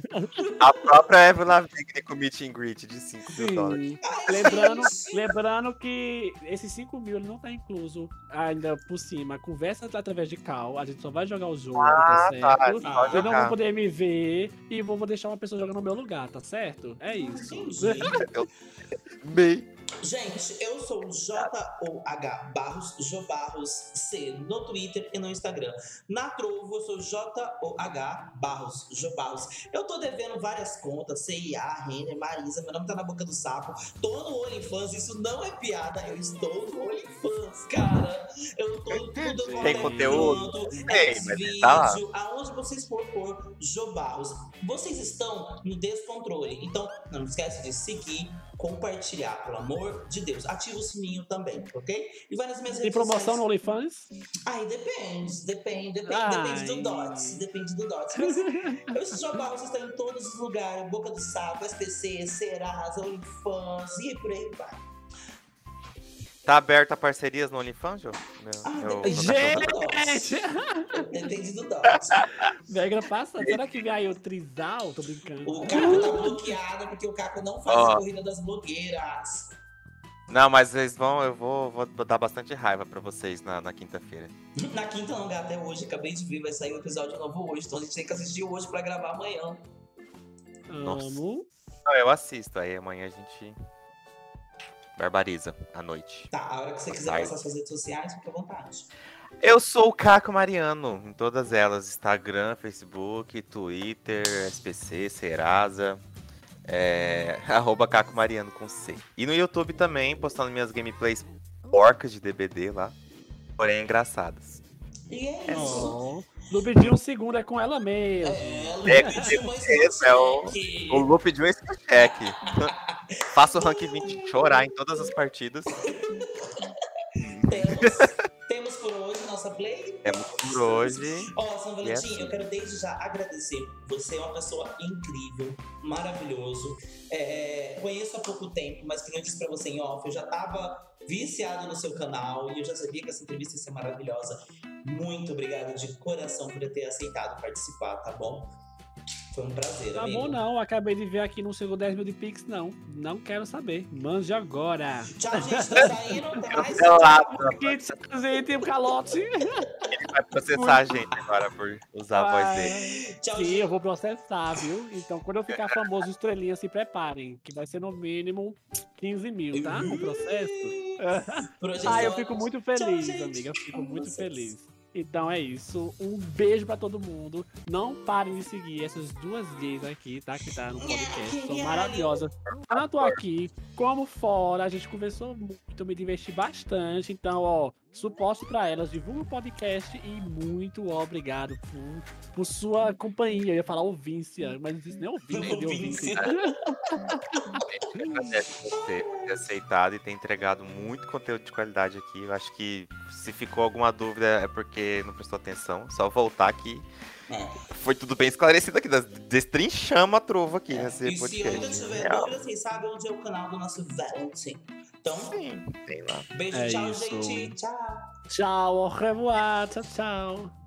A própria Evelyn Lavigne com meet and greet de 5 mil dólares. Lembrando, lembrando que esses 5 mil ele não tá incluso ainda por cima. Conversa através de call. A gente só vai jogar o jogo, Ah, tá tá, certo? só eu não jogar. vou poder me ver e vou deixar uma pessoa jogando no meu lugar, tá certo? É isso. Bem. Gente, eu sou J-O-H Barros, Jo Barros C, no Twitter e no Instagram. Na Trovo, eu sou J-O-H Barros, Jo Barros. Eu tô devendo várias contas, CIA, Renner, Marisa, meu nome tá na boca do sapo. Tô no OnlyFans, isso não é piada, eu estou no OnlyFans, cara. Eu tô tudo quanto Tem é conteúdo? Tem, mas tá lá. Xvideo, aonde vocês for pôr Jo Barros. Vocês estão no descontrole, então não esquece de seguir, compartilhar, pelo amor de Deus. Ativa o sininho também, ok? E vai nas minhas Tem redes promoção no sociais. OnlyFans? Ai, depende, depende, depende, Ai. depende do DOTS, depende do DOTS. Mas esses jogos estão em todos os lugares, Boca do Sapo, SPC, Serasa, OnlyFans e por aí vai. Tá aberto a parcerias no OnlyFans, Jô? Meu, Ah. Gente! Depende do DOTS. Regra passa. Será que vem aí o Trisal? Tô brincando. O Caco tá bloqueado porque o Caco não faz Ó. a corrida das blogueiras. Não, mas vocês vão, eu vou, vou dar bastante raiva pra vocês na, na quinta-feira. Na quinta não, gata, é hoje. Acabei de ver, vai sair um episódio novo hoje. Então a gente tem que assistir hoje pra gravar amanhã. Nossa. Amo. Não, eu assisto, aí amanhã a gente barbariza à noite. Tá, a hora que você quiser passar suas redes sociais, fica à vontade. Eu sou o Caco Mariano, em todas elas: Instagram, Facebook, Twitter, SPC, Serasa. É, arroba Caco Mariano com C. E no YouTube também, postando minhas gameplays porcas de DBD lá, porém engraçadas. E é isso. Oh. No pediu um segundo é com ela mesmo. É, Lu, É, mais esse é o- cheque. O loop de um check. Faço o rank 20 chorar em todas as partidas. Temos, temos por hoje nossa play. Temos por hoje. Ó, São Valentim, assim. eu quero desde já agradecer. Você é uma pessoa incrível, maravilhoso. É, conheço há pouco tempo, mas que eu disse pra você em off, eu já tava viciado no seu canal e eu já sabia que essa entrevista ia ser maravilhosa. Muito obrigado de coração por ter aceitado participar, tá bom? Foi um prazer, Tá amigo. bom, não. Acabei de ver aqui não chegou 10 mil de Pix, não. Não quero saber. Mande agora. Tchau, gente. Tô saindo. Até mais. Gente, um calote. Ele vai processar a gente agora por usar a voz dele. Tchau, Sim, gente. eu vou processar, viu? Então, quando eu ficar famoso, estrelinha, se preparem. Que vai ser no mínimo 15 mil, tá? O processo. Ah, eu fico muito feliz, gente. amiga. Eu fico Amo muito vocês. feliz. Então é isso. Um beijo pra todo mundo. Não parem de seguir essas duas gays aqui, tá? Que tá no podcast. São maravilhosas. Tanto aqui como fora. A gente conversou muito, eu me diverti bastante. Então, ó, suposto pra elas. Divulga o podcast e muito obrigado por, por sua companhia. Eu ia falar ouvíncia, mas não disse nem ouvinte, de ouvinte. Agradece você por ter aceitado e ter entregado muito conteúdo de qualidade aqui. Eu acho que se ficou alguma dúvida é porque não prestou atenção. Só voltar aqui. É. Foi tudo bem esclarecido aqui. des- Destrinchamos a trova aqui nesse E se ainda podcast. tiver dúvida, vocês sabem onde é o canal do nosso Valentim. Então, Sim, tem lá. beijo, É tchau, isso. gente. Tchau. Tchau, au revoir, tchau, tchau.